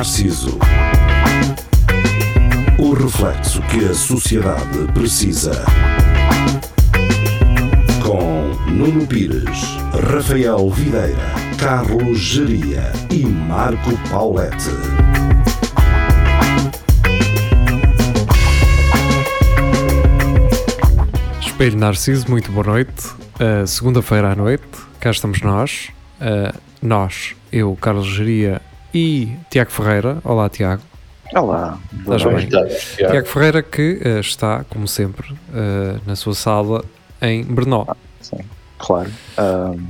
Narciso. O reflexo que a sociedade precisa. Com Nuno Pires, Rafael Videira, Carlos Geria e Marco Paulette. Espelho Narciso, muito boa noite. Uh, Segunda-feira à noite, cá estamos nós. Uh, nós, eu, Carlos Geria e Tiago Ferreira. Olá, Tiago. Olá, Estás bem? Tiago Ferreira que uh, está, como sempre, uh, na sua sala em Brno. Ah, sim, claro. Um,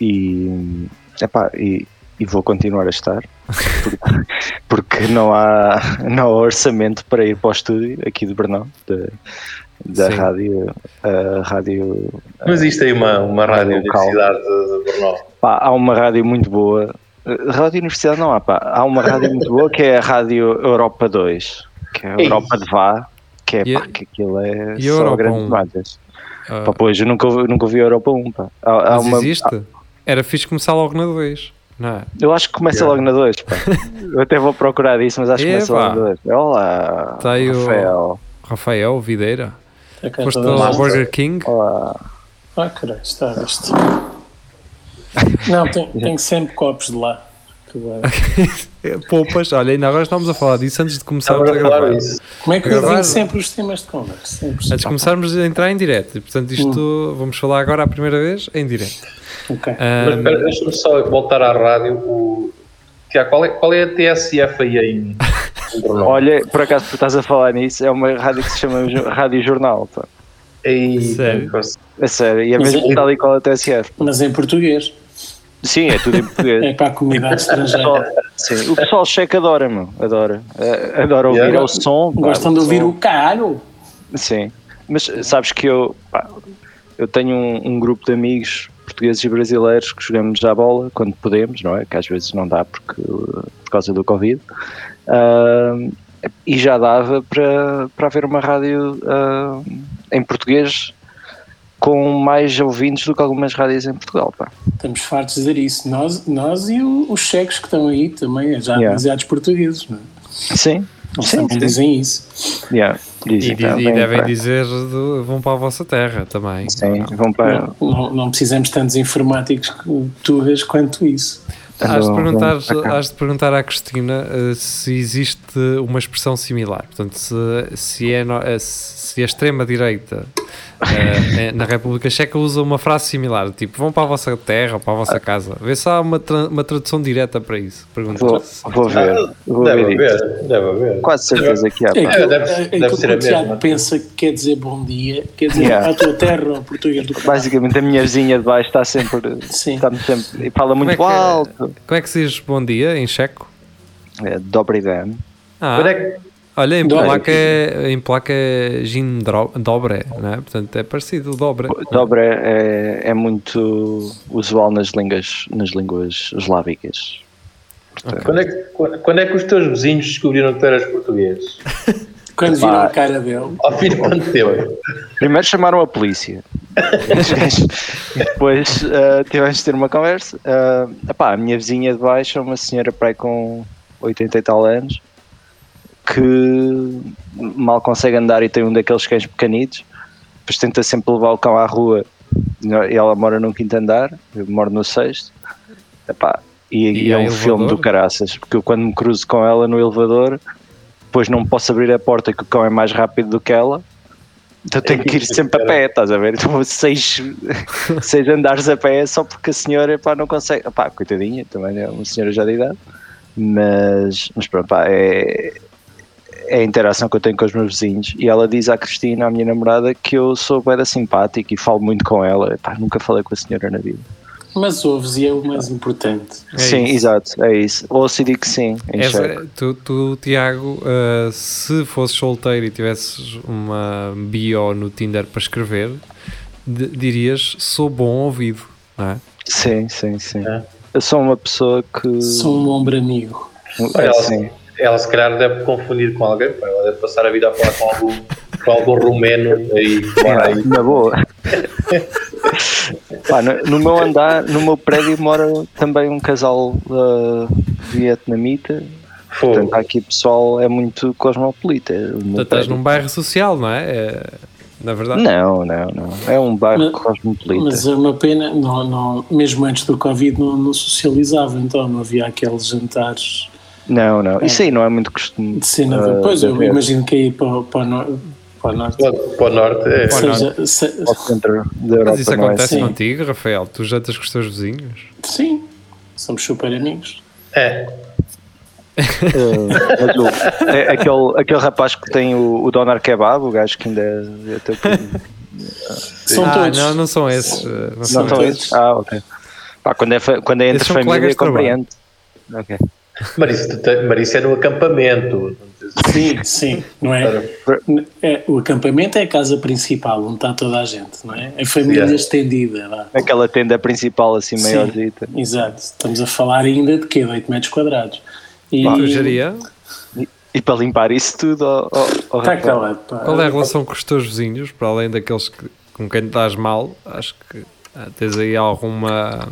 e, epá, e, e vou continuar a estar porque, porque não, há, não há orçamento para ir para o estúdio aqui de Brno, de, da Sim. rádio, a rádio Não existe aí uma, uma rádio local. universidade de, de Brno. Pá, há uma rádio muito boa. Rádio Universidade não há, pá. Há uma rádio muito boa que é a Rádio Europa 2, que é a Ei. Europa de Vá, que é E a- pá, que aquilo é e a só Europa grandes 1? marcas. Uh, Pá, pois, eu nunca, nunca ouvi a Europa 1, pá. Há, há uma, existe? Era fixe começar logo na 2, não é? eu acho que começa logo na 2, pá. Eu até vou procurar isso, mas acho que começa logo na 2. Olá, Tá aí o- Rafael. Rafael Videira. É Foste a ao gente- Burger King? Olá. Ah, caralho, está isto. Não, tem, tem sempre copos de lá. Vai. Poupas, olha, ainda agora estamos a falar disso antes de começarmos a gravar. isso. Como é que eu Gravar- digo sempre os temas de conversa? Antes de começarmos a entrar em direto. E, portanto, isto vamos falar agora a primeira vez em direto. Ok. Mas Ahm, espera, deixa-me só voltar à rádio. O... Tiago, qual é, qual é a TSF aí em, Brno? Olha, por acaso tu estás a falar nisso, é uma rádio que se chama Rádio Jornal, pá. Ei, Sério? É sério, e é mesmo é- tal e qual a TSF. Mas em português. Sim, é tudo em português. É para a comunidade estrangeira. Sim, o pessoal checa adora, meu. Adora. Eh, Adora ouvir Yeah. o som. Gostam de o ouvir som. o caralho. Sim. Mas sabes que eu, pá, eu tenho um, um grupo de amigos portugueses e brasileiros que jogamos já a bola quando podemos, não é? Que às vezes não dá porque, por causa do Covid. Ah, e já dava para, para haver uma rádio ah, em português com mais ouvintes do que algumas rádios em Portugal, pá. Estamos fartos de dizer isso. Nós, nós e o- os cheques que estão aí também, já Yeah. demasiados portugueses. Não, é? Sim. Eles Sim, sim. dizem isso. Yeah. e, Dizem diz- e também, devem pá. dizer de- vão para a vossa terra também. Sim, vão para. Não, não, não precisamos tantos informáticos que tugas quanto isso. Has de, Andam- perguntar, para has de perguntar à Cristina eh, se existe uma expressão similar. Portanto, se, se, é no- eh, se a extrema-direita eh, na República Checa usa uma frase similar, tipo vão para a vossa terra ou para a vossa casa. Vê se há uma, tra- uma tradução direta para isso. Pergunta. Vou, vou ver. Vou Deve ver haver, deve haver. Quase certeza que há. É deve- é deve aquilo ser que a o Tiago mesma. pensa que quer dizer bom dia, quer dizer Yeah. à tua terra ou português do. Basicamente a minha vizinha de baixo está sempre. Sim. Está sempre e fala Como muito é, que, alto. como é que se diz bom dia em checo? É, Dobry dan. Ah, Quando é que- olha, em Dobre. placa, é, em placa é Gin Dobre, não é? Portanto, é parecido, o Dobre. Dobre é, é muito usual nas línguas, nas línguas eslávicas. Quando é, que, quando, quando é que os teus vizinhos descobriram que tu eras português? Quando viram a cara dele, Ao fim de quanto tempo? Primeiro chamaram a polícia. depois uh, tivemos de ter uma conversa. Uh, epá, a minha vizinha de baixo é uma senhora para aí com 80 e tal anos que mal consegue andar e tem um daqueles cães pequenitos. Depois tenta sempre levar o cão à rua. E ela mora num quinto andar, eu moro no sexto. Epá, e, E é um elevador? filme do caraças, porque eu quando me cruzo com ela no elevador, depois não posso abrir a porta que o cão é mais rápido do que ela. Então tenho que ir sempre a pé, estás a ver? Então seis, seis andares a pé só porque a senhora pá, não consegue. Pá, coitadinha, também é uma senhora já de idade. Mas, mas pronto, pá, é, é a interação que eu tenho com os meus vizinhos. E ela diz à Cristina, a minha namorada, que eu sou bem simpático e falo muito com ela. Pá, nunca falei com a senhora na vida. mas ouves e é o mais importante. É sim, isso. exato, é isso. Ouço e digo que sim. Em Essa- cheque. tu, tu, Tiago, uh, se fosses solteiro e tivesses uma bio no Tinder para escrever, dirias sou bom ouvido, não é? Sim, sim, sim. É. Eu sou uma pessoa que. Sou um ombro amigo. É, sim. Ela se calhar deve confundir com alguém, pá, ela deve passar a vida a falar com algum, com algum romeno aí, mora aí. Na boa. Pá, no, no meu andar, no meu prédio mora também um casal uh, vietnamita. Portanto, aqui o pessoal é muito cosmopolita. Tu estás prédio. num bairro social, não é? É, na verdade. Não, não, não. É um bairro Mas- cosmopolita. Mas é uma pena, não, não, mesmo antes do Covid não, não socializava, então não havia aqueles jantares Não, não. Isso aí não é muito costume. de cena. ah, pois de eu haver. imagino que aí para, para, para o norte Para o norte é. Para o seja, se- Ao centro da Europa. Mas isso não é acontece assim. contigo, Rafael? Tu jantas com os teus vizinhos? sim, somos super amigos. É. Eh, mas o- é aquele, aquele rapaz que tem o, o Donar Kebab, o gajo que ainda é teu primo. São ah, todos. não, não são esses. eh, Não são Não são esses? Ah, ok. Pá, quando, é, quando é entre família, compreendo. Ok. Isso é no acampamento. Sim, sim, não é? é? O acampamento é a casa principal, onde está toda a gente, não é? A família Yeah. estendida. Lá. Aquela tenda principal assim Sim. maiorzita. Exato, estamos a falar ainda de quê? De 8 metros quadrados. E geria? E para limpar isso tudo, está Rafael, calado. pá. Qual é a relação com os teus vizinhos, para além daqueles que, com quem estás mal? Acho que ah, tens aí alguma.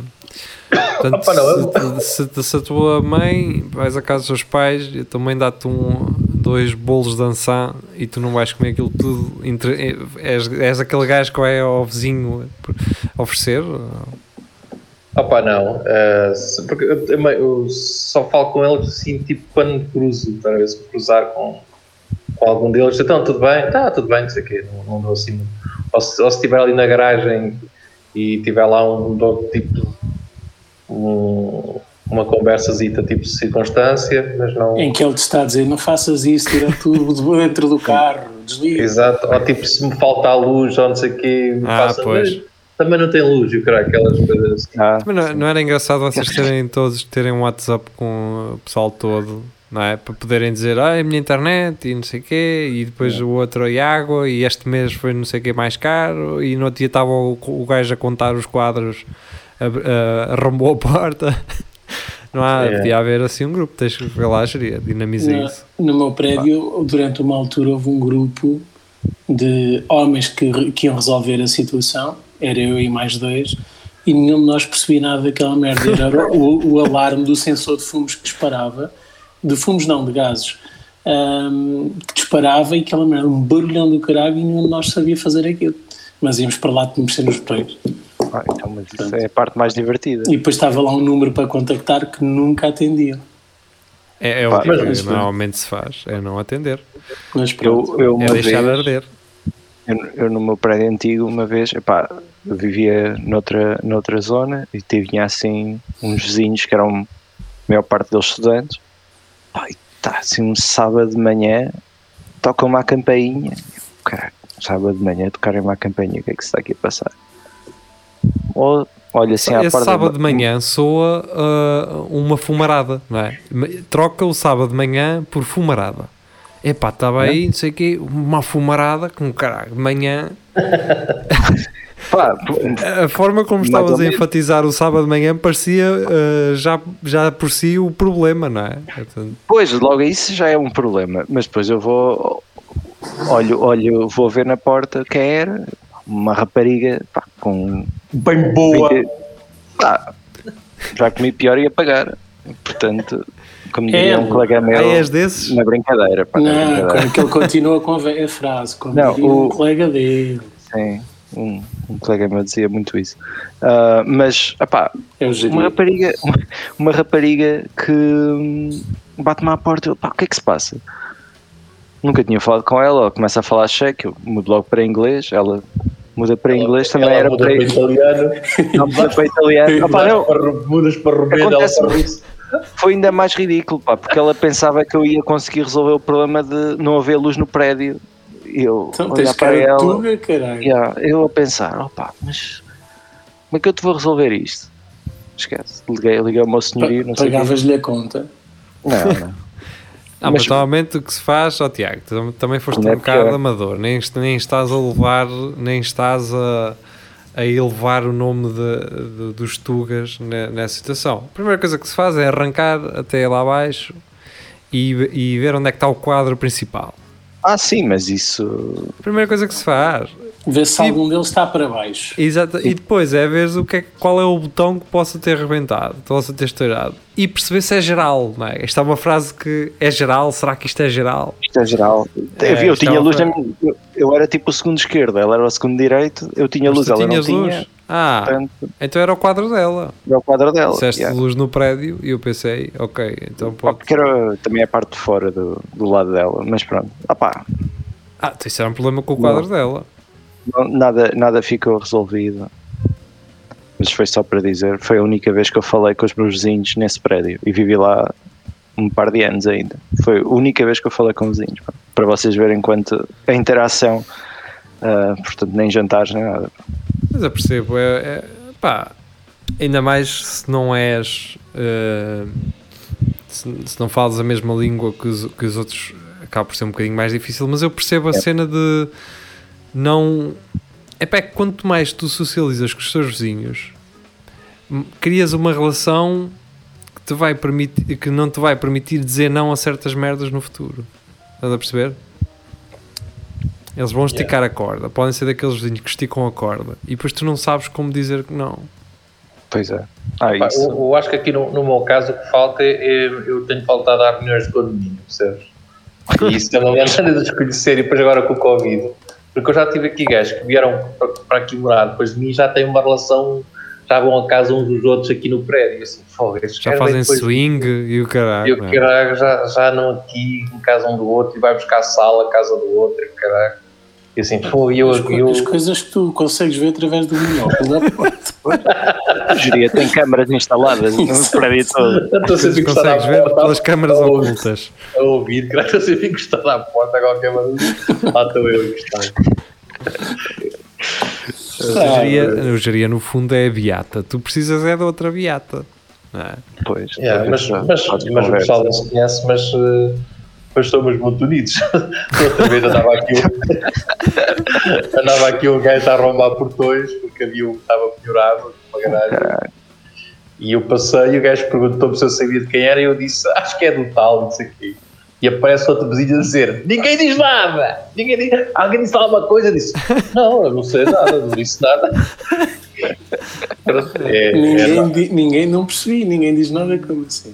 Portanto, Opa, se, se- se a tua mãe vais à casa dos seus pais e a tua mãe dá-te um, dois bolos de ançã e tu não vais comer aquilo tudo, entre, és, és aquele gajo que vai ao vizinho oferecer? Opa, não. se- porque eu, eu- eu só falo com eles assim, tipo, quando me cruzo. Para ver se cruzar com, com algum deles. Então, tudo bem? Tá, tudo bem, não sei o quê. Não, não dou assim. Ou se, ou se estiver ali na garagem e tiver lá um dou tipo. Um, uma conversazita tipo circunstância, mas não. Em que ele te está a dizer, não faças isso, tira tudo de dentro do carro, desliga. Exato. Ou tipo, se me falta a luz ou não sei o quê, me Ah, faça, pois. "Mas Também não tem luz, e o caralho, aquelas coisas assim. Ah, Mas não, não era engraçado vocês terem todos terem um WhatsApp com o pessoal todo, não é? Para poderem dizer, ah, a minha internet e não sei o quê, e depois o outro e água, e este mês foi não sei o quê mais caro, e no outro dia estava o, o gajo a contar os quadros, arrombou a porta. Não há, É. podia haver assim um grupo, tens que ver lá, geria, dinamiza Na- isso. no meu prédio, durante uma altura, houve um grupo de homens que, que iam resolver a situação, era eu e mais dois, e nenhum de nós percebia nada daquela merda. Era o, o alarme do sensor de fumos que disparava, de fumos não, de gases, ahm, que disparava e aquela merda, um barulhão do caralho, e nenhum de nós sabia fazer aquilo. Mas íamos para lá de mexer nos botões. Ah, então, mas isso é a parte mais divertida. E depois estava lá um número para contactar que nunca atendiam. É, é o tipo que normalmente se faz, é não atender, Mas pronto. Eu, eu, é uma deixar de vez, arder. eu, eu no meu prédio antigo, uma vez, epá, eu vivia noutra, noutra zona e tinha assim uns vizinhos que eram, a maior parte deles estudantes. Pá, e tá assim um sábado de manhã, tocam-me a campainha. Caralho, sábado de manhã tocarem-me a campainha, o que é que se está aqui a passar? Ou olha assim Esse sábado de manhã soa ah, uma fumarada, não é? Troca o sábado de manhã por fumarada. Epá, estava aí, não sei o quê, uma fumarada com caralho, de manhã. A forma como estavas a enfatizar o sábado de manhã parecia ah, já, já por si o problema, não é? Portanto, Pois, logo isso já é um problema. Mas depois eu vou, olho, olho, vou ver na porta quem era, uma rapariga pá, com. Bem boa! Pá, já comi pior e ia pagar. Portanto, como É, diria um colega meu, ah, és desses? na brincadeira. Pá, na Não, brincadeira. como que ele continua com a frase, como Não, diria um o- colega dele. Sim, um, um colega meu dizia muito isso. Ah, mas, opá, Eu uma rapariga, uma, uma rapariga que hum, bate-me à porta, eu, pá, o que é que se passa? Nunca tinha falado com ela, ela começa a falar cheque, eu mudo logo para inglês, ela muda para inglês, também Ela era muda para, para italiano, não, muda para italiano. Opá, não, para- mudas para romeno, foi ainda mais ridículo, pá, porque ela pensava que eu ia conseguir resolver o problema de não haver luz no prédio. E eu Então olhar tens para ela, tuga. Yeah, eu a pensar, opá, mas como é que eu te vou resolver isto? Esquece, liguei, liguei ao meu senhorio. Pagavas-lhe a conta. Não, não. Ah, mas, Mas- normalmente o que se faz, ó Tiago, tu também foste é um bocado pior. amador, nem, nem estás a levar, nem estás a, a elevar o nome de, de- dos Tugas ne- nessa situação. A primeira coisa que se faz é arrancar até lá abaixo e, e ver onde é que está o quadro principal. Ah, sim, mas isso. A primeira coisa que se faz Ver se Tipo- algum deles está para baixo. Exato. E depois é ver o que é, qual é o botão que possa ter arrebentado, que possa ter estourado. E perceber se é geral, não é? Esta é uma frase que é geral, será que isto é geral? Isto é geral. É, eu, eu é tinha luz, na minha- eu, eu era tipo o segundo esquerdo, ela era o segundo direito, eu tinha Mas luz, ela não tinhas tinha. luz? Ah, Portanto, então era o quadro dela. era o quadro dela. Disseste yeah. luz no prédio e eu pensei, ok, então pode. Porque era também a parte de fora do, do lado dela, mas pronto. Ah pá, Ah, então isso era um problema com o quadro dela. Não- nada, nada ficou resolvido. Mas foi só para dizer, foi a única vez que eu falei com os meus vizinhos nesse prédio e vivi lá um par de anos ainda. Foi a única vez que eu falei com vizinhos, para vocês verem quanto a interação, ah, portanto, nem jantares, nem nada. Mas eu percebo, é, é- pá, ainda mais se não és, eh, se, se não falas a mesma língua que os, que os outros, acaba por ser um bocadinho mais difícil, mas eu percebo a É. cena de não. É pá, que quanto mais tu socializas com os teus vizinhos, crias uma relação que, te vai permitir, que não te vai permitir dizer não a certas merdas no futuro. Estás a perceber? Eles vão esticar a corda. Podem ser daqueles vizinhos que esticam a corda e depois tu não sabes como dizer que não. Pois é. Ah, Pá, isso. eu, eu acho que aqui no, no meu caso o que falta é, eu tenho faltado a reuniões de condomínio, percebes? E isso também me anda a desconhecer e depois agora com o Covid. Porque eu já tive aqui gajos que vieram para, aqui morar depois de mim já têm uma relação, já vão a casa uns dos outros aqui no prédio. E assim, Já fazem depois- swing e o E caralho. o não é? caralho já, já não aqui em casa um do outro e vai buscar a sala, a casa do outro, e o caralho. E assim, pô, e eu, As, eu, as coisas que tu consegues ver através do monóculo da porta. Geria tem câmaras instaladas no prédio todo. eu estou sempre encostado à Consegues ver porta, pelas câmaras ocultas. a ouvir, que estou sempre encostado à porta a qualquer barulho. Lá estou eu encostado. O geria, o geria, no fundo é a beata. Tu precisas é da outra beata. não é? Pois, Yeah, mas, mas, mas o pessoal não se conhece, mas uh, depois somos muito unidos. Outra vez andava aqui, um- andava aqui um gajo a arrombar portões porque havia um que estava penhorado numa garagem. E eu passei e o gajo perguntou-me se eu sabia de quem era e eu disse, acho que é do tal, não sei o quê. E aparece outro vizinho a dizer, ninguém diz nada! Ninguém diz... Alguém disse alguma coisa? Eu disse, não, eu não sei nada, não disse nada. É, é, ninguém, di- ninguém não percebi, ninguém diz nada como assim.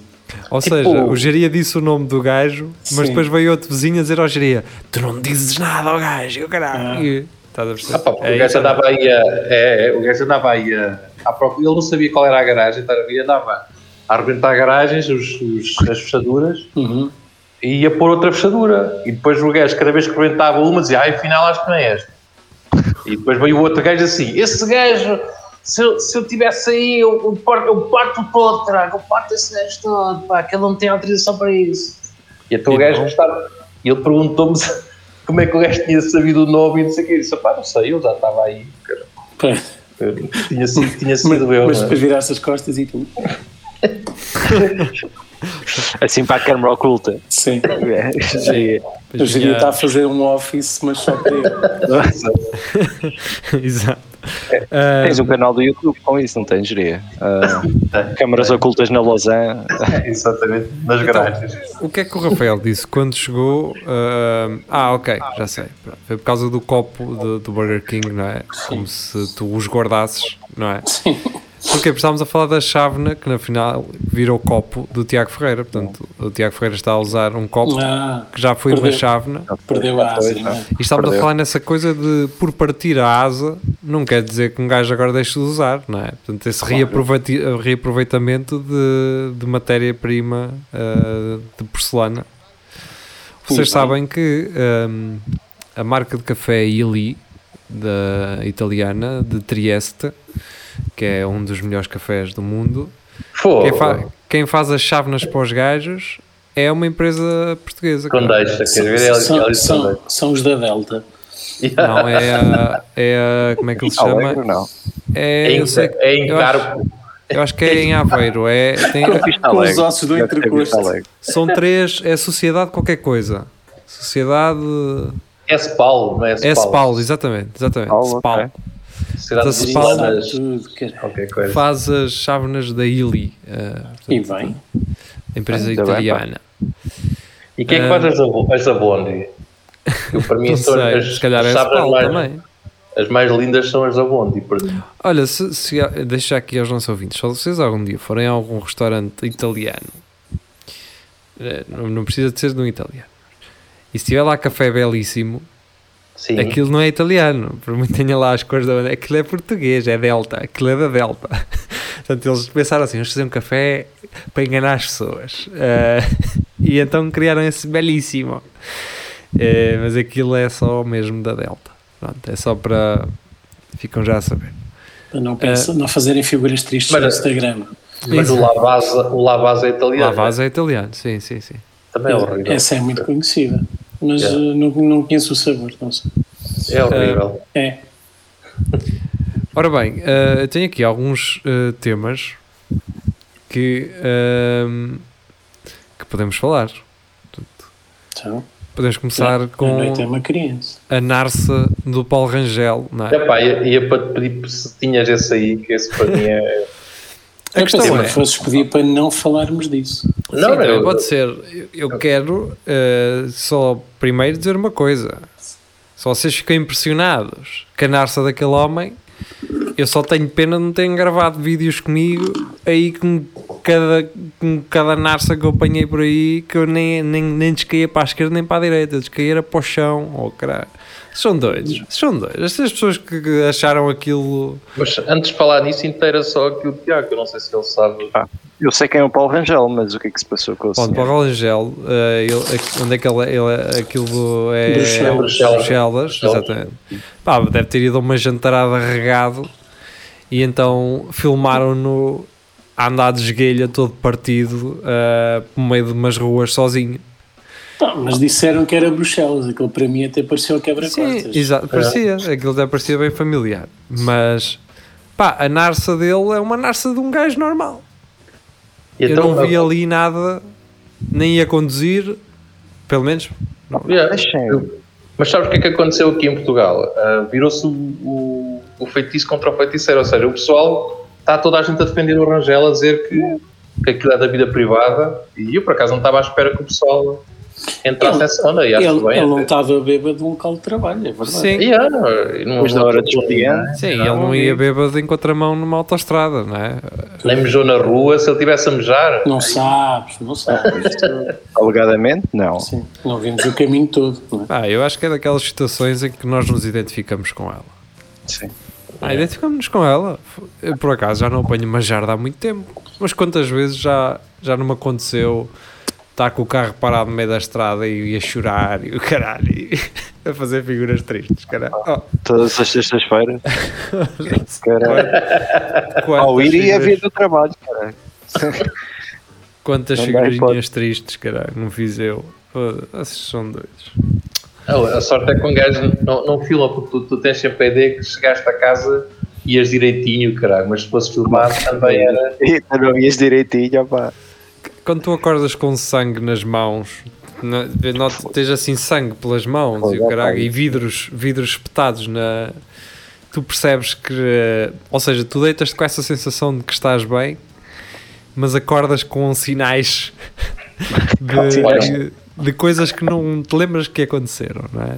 Ou Tipo- seja, o geria disse o nome do gajo, mas Sim. depois veio outro vizinho a dizer ao geria: Tu não dizes nada ao gajo, e o caralho. Ah. E- Estás a perceber? Ah, pá, É o gajo andava aí a, é, é, o gajo andava aí a, à procura, ele não sabia qual era a garagem, estava a andava a arrebentar garagens, os, os- as fechaduras, Uhum. e ia pôr outra fechadura. E depois o gajo, cada vez que rebentava uma, dizia, ah, afinal acho que não é esta. E depois veio o outro gajo assim, esse gajo, se eu, se eu tivesse aí, eu, eu, parto, eu parto todo, trago, eu parto esse gajo todo, pá, que ele não tem autorização para isso. E então o gajo não? gostava, e ele perguntou-me como é que o gajo tinha sabido o nome e não sei o que. Eu disse, pá, não sei, eu já estava aí, cara. Tinha sido, tinha sido Mas, eu. mas é? depois viraste as costas e tu. Assim para a câmara oculta. Sim. É, geria. Eu já está a fazer um office, mas só para ele. Exato. Ah, Tens um canal do YouTube com isso, não tens, geria? Ah, câmaras ocultas na Lausanne. Exatamente, nas Então, garagens. o que é que o Rafael disse quando chegou? ah, ah, ok, já sei. Foi por causa do copo do, do Burger King, não é? Como se tu os guardasses, não é? Sim. Porque estávamos a falar da chávena que na final vira o copo do Tiago Ferreira. Portanto, o Tiago Ferreira está a usar um copo Ah, que já foi uma perdeu. chávena. perdeu a asa, não é? E estávamos a Perdeu. falar nessa coisa de por partir a asa, não quer dizer que um gajo agora deixe de usar, não é? Portanto, esse reaproveiti- reaproveitamento de, de matéria-prima ah, de porcelana. Vocês Sim. sabem que ahm, a marca de café Ili, da italiana, de Trieste, que é um dos melhores cafés do mundo, quem, fa- quem faz as chávenas para os gajos é uma empresa portuguesa. Ver? Ele, São, são, são os da Delta. Não, é a, é a- Como é que ele se chama? Não. É, É em, eu, sei, é em eu acho- carpo. eu acho que é em Aveiro. É, tem- Com os ossos do entrecosto. São três. É Sociedade qualquer coisa. Sociedade. É Spal, não é Spal? É Spal, exatamente. exatamente. Spal, Spal. ok. Cara. Qualquer coisa. Faz as chávenas da Ili. eh, portanto, E bem. empresa Muito bem, italiana. E quem é que faz as, abo- as da Bondi? Eu, para mim, são sei, as, se calhar é as chávenas mais, também. As mais lindas são as da Bondi, por exemplo. Olha, se, se, deixa aqui aos nossos ouvintes, se vocês algum dia forem a algum restaurante italiano, eh, não, não precisa de ser de um italiano, e se tiver lá café belíssimo, Sim. aquilo não é italiano, por muito tenha lá as cores da bandeira, aquilo é português, é Delta, aquilo é da Delta. Portanto, eles pensaram assim: vamos fazer um café para enganar as pessoas. Eh, e então criaram esse belíssimo. Eh, mas aquilo é só mesmo da Delta. Pronto, é só para. Ficam já a saber. Para não, pensa, não fazerem figuras tristes Mas- no Instagram. Mas Isso. o Lavazza, o Lavazza é italiano. Lavaz é italiano, sim, sim, sim. Também é horrível. Essa é muito conhecida. Mas Yeah. eh, não, não conheço o sabor, não sei. É horrível. É. Ora bem, eu tenho aqui alguns eh, temas que, ehm, que podemos falar. Então, Podemos começar com noite é uma criança. a Narsa do Paulo Rangel, não é? Epá, ia, ia para te pedir se tinhas esse aí, que esse para mim é. A questão pensei é- que fosses pedir para não falarmos disso. Não, Sim, também eu- pode ser. Eu- Eu quero eh, só primeiro dizer uma coisa. Se vocês ficam impressionados com a narça daquele homem, eu só tenho pena de não terem gravado vídeos comigo aí com cada, com cada narça que eu apanhei por aí que eu nem, nem, nem descaía para a esquerda nem para a direita, eu descaía para o chão. Oh, caralho. São doidos, são doidos. Essas pessoas que acharam aquilo. Mas antes de falar nisso, inteira só aqui o Tiago, eu não sei se ele sabe. Eu sei quem é o Paulo Rangel, mas o que é que se passou com o Bom, senhor? Paulo Rangel, eh, ele- onde é que ele, ele aquilo é Bruxelas. Exatamente. Pá, deve ter ido a uma jantarada regado e então filmaram-no a andar de esguelha todo partido eh, por meio de umas ruas sozinho. Não, mas disseram que era Bruxelas, aquilo para mim até pareceu Sim, quebra-costas. exato, parecia, aquilo até parecia bem familiar, mas pá, a narça dele é uma narça de um gajo normal. E Eu então, não vi ali nada, nem ia conduzir, pelo menos. não. Yeah. Mas sabes o que é que aconteceu aqui em Portugal? Ah, Virou-se o, o, o feitiço contra o feiticeiro, ou seja, o pessoal está toda a gente a defender o Rangel, a dizer que, que aquilo é da vida privada, e eu por acaso não estava à espera que o pessoal entrasse Ele- e acho Ele, bem. ele não estava bêbado de um local de trabalho, é verdade. Sim. Yeah, e não- da hora de. Sim, ele não ia bêbado em contramão numa autostrada, não é? Nem mijou na rua, se ele tivesse a mejar. Não sabes, não sabes. Alegadamente, não. Sim, não vimos o caminho todo. Não é? Ah, eu acho que é daquelas situações em que nós nos identificamos com ela. Sim. Ah, identificamos-nos com ela. Eu, por acaso, já não apanho uma jarda há muito tempo. Mas quantas vezes já, já não me aconteceu estar com o carro parado no meio da estrada e ia chorar e o caralho, e a fazer figuras tristes, caralho. Oh, Todas as sextas-feiras. Ao ir e a vir do trabalho, caralho. Quantas Não dá figurinhas hipótese. tristes, caralho, não fiz eu. Esses são doidos. A sorte é que um gajo não, não filma, porque tu, tu tens sempre a ideia que chegaste a casa e ias direitinho, caralho, mas se fosse filmado também era. E não ias direitinho, opá. Quando tu acordas com sangue nas mãos, não tens assim sangue pelas mãos e, caralho, e vidros, vidros espetados na. Tu percebes que. eh, Ou seja, tu deitas-te com essa sensação de que estás bem, mas acordas com sinais de, de coisas que não te lembras que aconteceram, não é?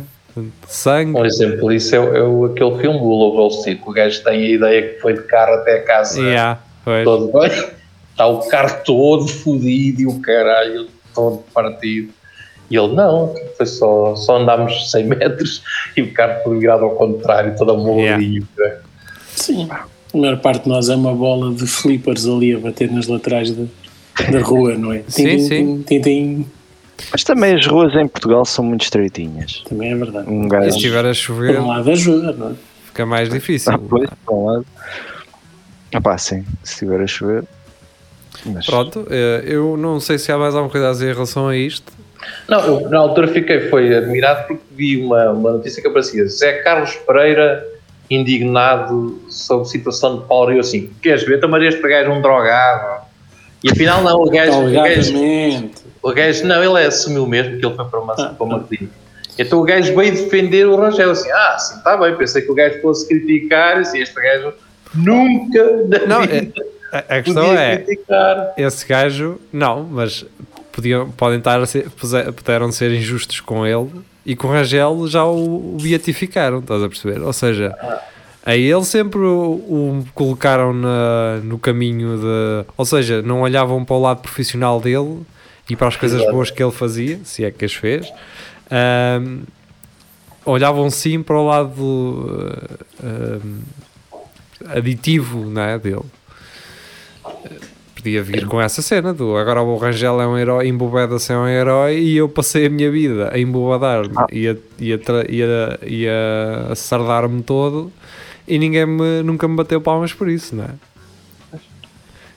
Sangue. Um exemplo disso é, é aquele filme do Lobo Street, que o gajo tem a ideia que foi de carro até a casa Yeah, todo bem, está o carro todo fodido e o caralho todo partido. E ele, não, foi só, só andámos 100 metros e o carro foi virado ao contrário, todo amoladinho. caralho. Sim. A maior parte de nós é uma bola de flippers ali a bater nas laterais da, da rua, não é? Sim, Tim, sim. tim, tim, tim. Mas também as ruas em Portugal são muito estreitinhas. Também é verdade. Um gajo. se estiver a Por chover, um lado ajuda, não é? fica mais difícil. Ah, pois, por um lado. Ah pá, sim, se estiver a chover. Mas Pronto, eh, eu não sei se há mais alguma coisa a dizer em relação a isto. Não, eu, na altura fiquei foi admirado porque vi uma, uma notícia que aparecia Zé Carlos Pereira indignado sobre a situação de Paulo Rio assim, queres ver, também este gajo é um drogado. E afinal não, o gajo, o gajo, o gajo não, ele assumiu mesmo que ele foi para uma, Ah, para uma clínica. Então o gajo veio defender o Rangel assim, ah, sim, está bem, pensei que o gajo fosse criticar assim, este gajo nunca na Não, vida é- a, a questão é, criticar esse gajo, não, mas podiam, podem estar a ser, puderam ser injustos com ele e com o Rangel já o, o beatificaram, estás a perceber? Ou seja, a ele sempre o, o colocaram na, no caminho de. Ou seja, não olhavam para o lado profissional dele e para as coisas Exato. boas que ele fazia, se é que as fez. Ahm, olhavam sim para o lado ah, ahm, aditivo não é, dele. Podia vir com essa cena do agora o Rangel é um herói, embobeda-se é um herói e eu passei a minha vida a embobadar-me e, a, e, a, e, a, e a, a sardar-me todo e ninguém me, nunca me bateu palmas por isso, não é?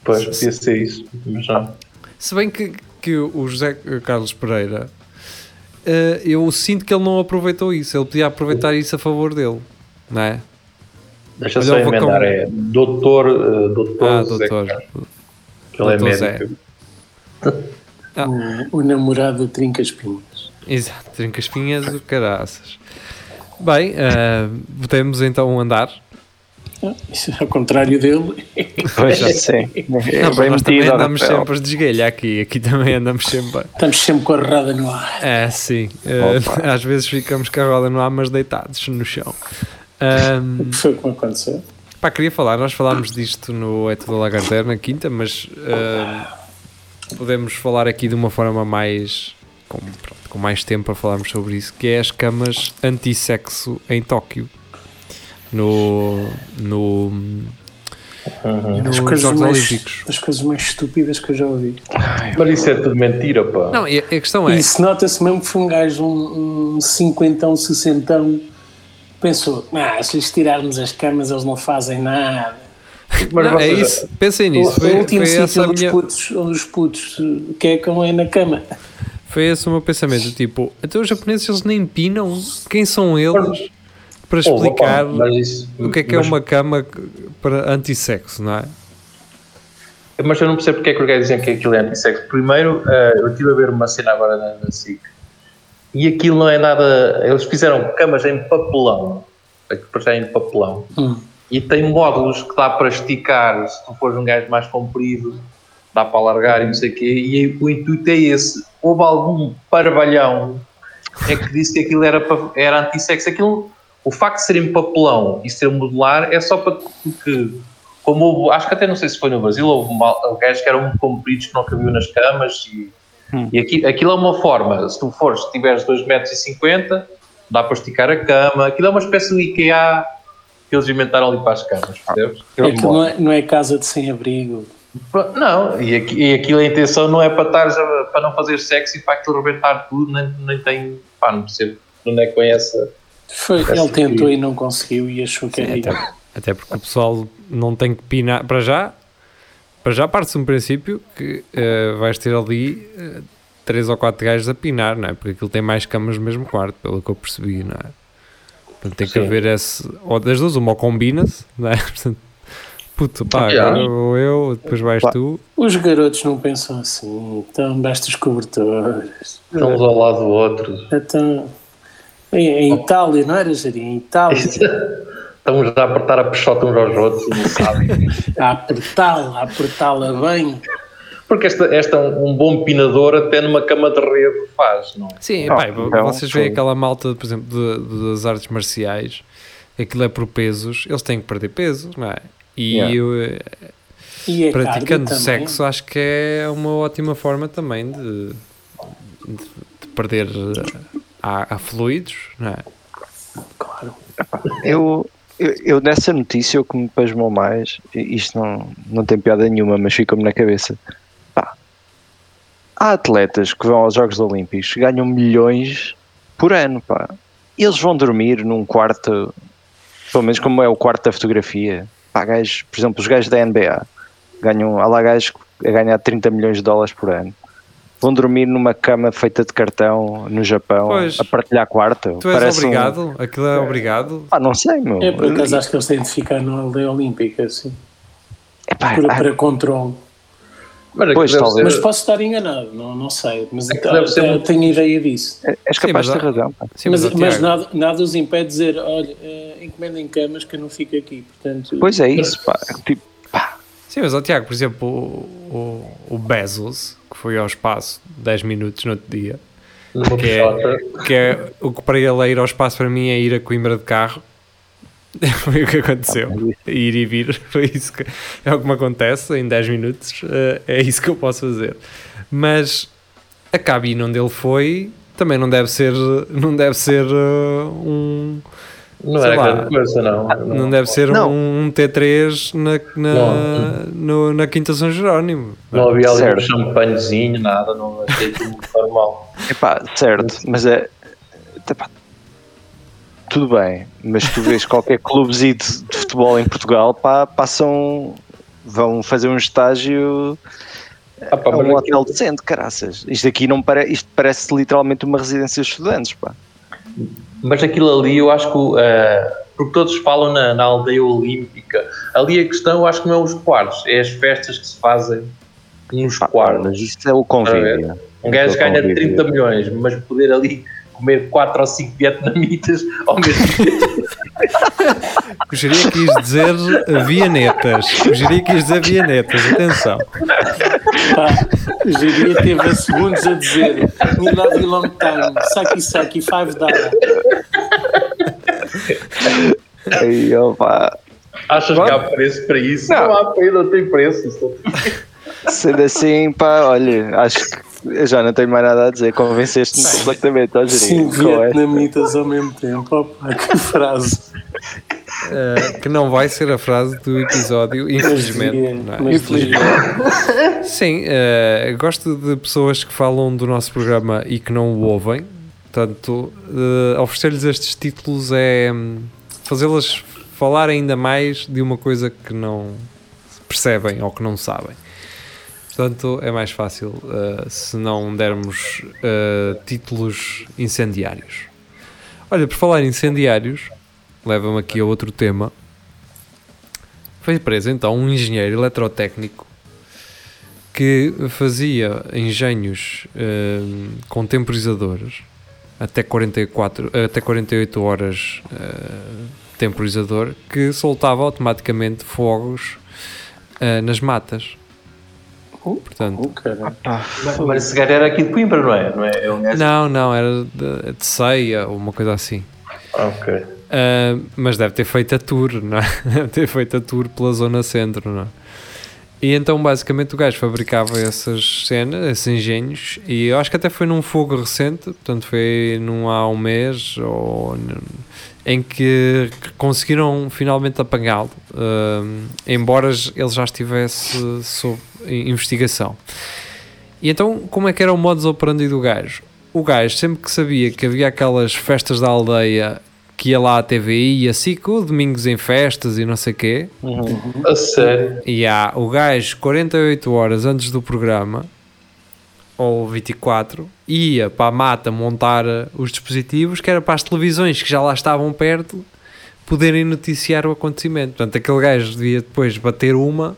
Pois, podia ser isso, mas não. Se bem que, que o José Carlos Pereira, eh, eu sinto que ele não aproveitou isso. Ele podia aproveitar isso a favor dele, não é? Deixa Olha, só emendar, com- é doutor, eh, doutor, Ah, Zé doutor. Carlos, que ele é Zé. médico. Ah. O, o namorado Trinca Espinhas. Exato, trinca espinhas, o caraças. Bem, podemos então andar. Ah, Isso é ao contrário dele. Pois, sim. Não, É mas bem nós também andamos sempre de esguelha aqui. Aqui também andamos sempre. Estamos sempre com a rodada no ar. É, sim. Eh, às vezes ficamos com a roda no ar, mas deitados no chão. Que foi que me aconteceu? Pá, queria falar, nós falámos disto no Eto da Lagardeira na quinta, mas podemos falar aqui de uma forma mais com, pronto, com mais tempo para falarmos sobre isso, que é as camas anti-sexo em Tóquio. No, no, Uhum. As coisas, mais, as coisas mais estúpidas que eu já ouvi. Mas isso é tudo mentira, pá. Não, e a, a questão é, Isso nota-se mesmo que foi um gajo, um, um cinquentão, sessentão, pensou, ah, se lhes tirarmos as camas eles não fazem nada. Mas não, é isso, pensem O, nisso, o foi, último foi, sítio onde, minha, os putos, onde os putos quecam é na cama. foi esse o meu pensamento, tipo, até os japoneses eles nem pinam, quem são eles para Oh, explicar opa, mas isso- o que é que é mas- uma cama para anti-sexo, não é? Mas eu não percebo porque é que os gajos dizem que aquilo é antissexo. Primeiro, eh, eu estive a ver uma cena agora na, na SIC e aquilo não é nada. Eles fizeram camas em papelão, para já é em papelão, Hum. e tem módulos que dá para esticar. Se tu fores um gajo mais comprido, dá para alargar e não sei o quê. E o intuito é esse. Houve algum parvalhão é que disse que aquilo era, era antissexo. Aquilo, o facto de ser em papelão e ser modular é só para que, como houve, acho que até não sei se foi no Brasil, houve gajos que eram muito compridos que não cabiam nas camas e, e aqui, aquilo é uma forma, se tu fores, se tiveres 2,50 metros, dá para esticar a cama, aquilo é uma espécie de IKEA que eles inventaram ali para as camas, percebes? Aquilo não é, não é casa de sem-abrigo. Não, e, aqui, e aquilo a intenção não é para, estar, para não fazer sexo e para aquilo rebentar tudo, nem, nem tem, pá, não percebo de onde é que conhece. Foi, ele tentou que- e não conseguiu e achou que era Até, até porque o pessoal não tem que pinar. Para já, para já parte-se um princípio que eh, vais ter ali eh, três ou quatro gajos a pinar, não é? Porque aquilo tem mais camas no mesmo quarto, pelo que eu percebi, não é? Portanto, tem que Sim. haver esse. Ou das duas, uma ou combina-se, não é? Portanto, puto, pá, Já. agora vou eu, depois vais Pá. tu. Os garotos não pensam assim, então basta os cobertores. Estamos ao lado do outro. Então, em, em Itália, não era, Jari? Em Itália, Estamos a apertar a peixota uns aos outros, não sabem. a apertá-la, a apertá-la bem. Porque esta, esta é um, um bom pinador até numa cama de rede faz, não é? Sim, Ah, então, vocês veem aquela malta, por exemplo, de- das artes marciais, aquilo é por pesos, eles têm que perder peso, não é? E Yeah. eu, E é praticando sexo acho que é uma ótima forma também de, de, de perder a, a fluidos, não é? Claro. Eu, eu, eu nessa notícia, o que me pasmou mais, isto não, não tem piada nenhuma, mas fica-me na cabeça. Pá, há atletas que vão aos Jogos Olímpicos ganham milhões por ano, pá. Eles vão dormir num quarto, pelo menos como é o quarto da fotografia. Pá, gajos, por exemplo, os gajos da NBA ganham, há lá gajos a ganhar 30 milhões de dólares por ano. Vão dormir numa cama feita de cartão no Japão, Pois. a partilhar quarto. Tu és Parece um- obrigado, aquilo é obrigado. Ah, não sei, meu. É por acaso acho que eles têm de ficar na aldeia olímpica, assim, Epá, para, ah, para controle. Mas Pois, talvez. Mas posso estar enganado, não, não sei, mas É deve ser muito- tenho ideia disso. és Sim, capaz mas de ter razão. pá. Sim, mas mas, mas nada, nada os impede de dizer, olha, eh, encomendem camas que eu não fico aqui, portanto... Pois é isso, pá. Tipo. Sim, mas ó, Tiago, por exemplo, o, o, o Bezos, que foi ao espaço 10 minutos no outro dia, Que é- que é o que para ele é ir ao espaço para mim é ir a Coimbra de carro. Foi o que aconteceu. Ir e vir. Foi isso que é o que me acontece em 10 minutos. eh, É isso que eu posso fazer. Mas a cabine onde ele foi também não deve ser, não deve ser eh, um. Não sei era lá. grande coisa, não. Não deve ser Não. um, um T3 na, na, Não. no- na Quinta São Jerónimo. Não havia ali Certo. um champanhezinho, nada, não achei tudo muito normal. Epá, certo, mas é. epá, tudo bem, mas tu vês qualquer clubezito de futebol em Portugal, pá, passam. vão fazer um estágio Ah, pá, mas um hotel decente, caraças. Isto aqui não parece. Isto parece literalmente uma residência de estudantes, pá. Mas aquilo ali, eu acho que. eh, porque todos falam na, na aldeia olímpica. Ali a questão, eu acho que não é os quartos, é as festas que se fazem nos Pá, quartos. mas isto é o convívio. Um gajo é o ganha convívio. 30 milhões, mas poder ali comer 4 ou 5 vietnamitas ao mesmo tempo. O Jeria quis dizer vianetas. O Jeria quis dizer vianetas. Atenção. Pá, o Jiria teve a segundos a dizer We love you long time, Saki Saki, five dollar. Aí, opa, Achas que há preço para isso? Não. Não, há preço, não tem preço. Sendo assim, pá, olha, acho que eu já não tenho mais nada a dizer. Convenceste-me completamente, ó, Sim, vietnamitas ao mesmo tempo. Opa, que frase. Uh, que não vai ser a frase do episódio, infelizmente. é? Infelizmente. Sim, uh, gosto de pessoas que falam do nosso programa e que não o ouvem. Portanto, uh, oferecer-lhes estes títulos é hum, fazê-las falar ainda mais de uma coisa que não percebem ou que não sabem. Portanto, é mais fácil uh, se não dermos uh, títulos incendiários. Olha, por falar em incendiários, leva-me aqui a outro tema. Foi preso então um engenheiro eletrotécnico que fazia engenhos hum, com temporizadores até, 44, até 48 horas hum, temporizador que soltava automaticamente fogos ah, nas matas. Portanto, Oh, caralho. Mas, mas esse gajo era aqui de Coimbra, não é? Não é, é um não, não, era de, de ceia ou uma coisa assim. Ah, ok. Uh, mas deve ter feito a tour, não é? Deve ter feito a tour pela zona centro, não é? E então, basicamente, o gajo fabricava essas cenas, esses engenhos, e eu acho que até foi num fogo recente, portanto, foi num há um mês, ou em que conseguiram finalmente apanhá-lo, uh, embora ele já estivesse sob investigação. E então, como é que era o modus operandi do gajo? O gajo, sempre que sabia que havia aquelas festas da aldeia que ia lá à TVI e assim, com domingos em festas e não sei o quê, A sério. e há o gajo 48 horas antes do programa, ou 24, ia para a mata montar eh, os dispositivos, que era para as televisões que já lá estavam perto poderem noticiar o acontecimento. Portanto, aquele gajo devia depois bater uma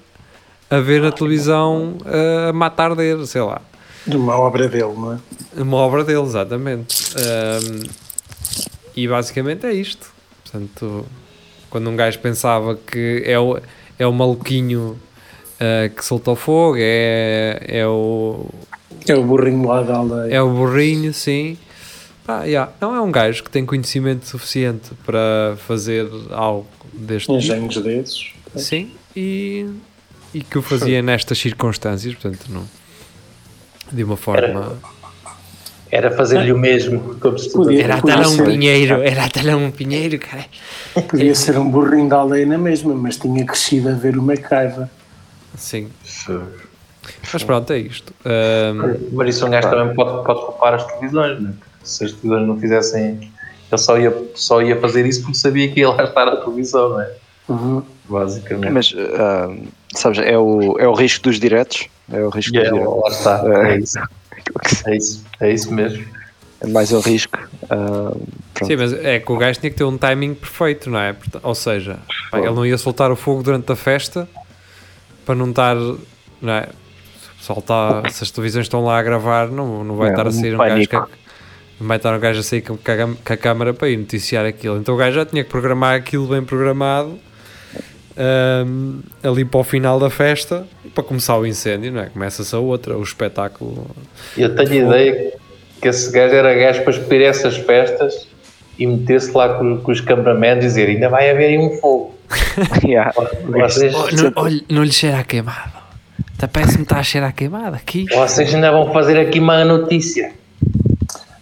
a ver na televisão eh, a matar dele, sei lá. De uma obra dele, não é? Uma obra dele, exatamente. Ahm, e basicamente é isto. Portanto, quando um gajo pensava que é o, é o maluquinho ah, que soltou fogo, é, é, o, É o burrinho lá da aldeia. é o burrinho, sim. Pá, yeah, Não é um gajo que tem conhecimento suficiente para fazer algo deste tipo. Engenhos desses. Sim, e, e que o fazia nestas circunstâncias, portanto, não, de uma forma. Era fazer-lhe o mesmo que todos Podia. Era talão ser. pinheiro, era talão pinheiro, cara. Podia ser um burrinho da aldeia na mesma, mas tinha crescido a ver o MacGyver. Sim. Mas pronto, é isto. Ahm, Mas isso um gajo também pode, pode culpar as televisões, né? Porque se as televisões não fizessem. Ele só ia, só ia fazer isso porque sabia que ia lá estar a televisão, não é? Uhum. Basicamente. Mas, ah, sabes, é o, é o risco dos diretos. É o risco E dos é, diretos. lá está. É. É isso. É isso, é isso mesmo. É mais um risco. pronto. sim, mas é que o gajo tinha que ter um timing perfeito, não é? Ou seja, ele não ia soltar o fogo durante a festa para não estar. Não é? Pessoal tá- se as televisões estão lá a gravar, não, não vai É, estar a sair um gajo que, pânico. não vai estar um gajo a sair com, a, com a câmara para ir noticiar aquilo. Então o gajo já tinha que programar aquilo bem programado ahm, ali para o final da festa para começar o incêndio, não é? Começa-se a outra, o espetáculo. Eu tenho a ideia que esse gajo era gajo para escolher essas festas e meter-se lá com, com os cameramans e dizer ainda vai haver aí um fogo. Yeah. Vocês, Oh, não, olha, não lhe cheira a queimado. Até parece-me que está a cheirar a queimado aqui. vocês ainda vão fazer aqui uma notícia.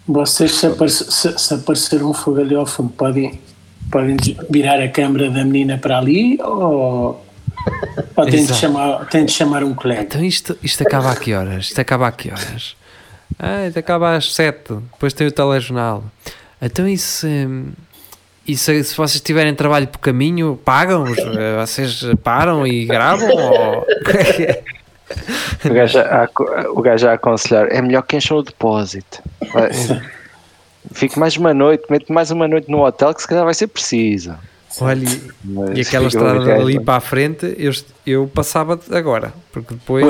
Vocês, se, aparecer, se, se aparecer um fogo ali ao fundo, podem, podem virar a câmara da menina para ali ou, ou têm, de chamar, têm de chamar um colega? Então isto, isto acaba a que horas? Isto acaba a que horas? Ah, isto acaba às 7. Depois tem o telejornal. Então isso. hum, isso se vocês tiverem trabalho por caminho, pagam-os? Eh, Vocês param e gravam? Ou... O gajo, a, a- o gajo a aconselhar, é melhor que encham o depósito. Fique mais uma noite, mete mais uma noite no hotel que se calhar vai ser preciso. Olha, e- aquela estrada ali para a frente, eu, eu passava agora, porque depois.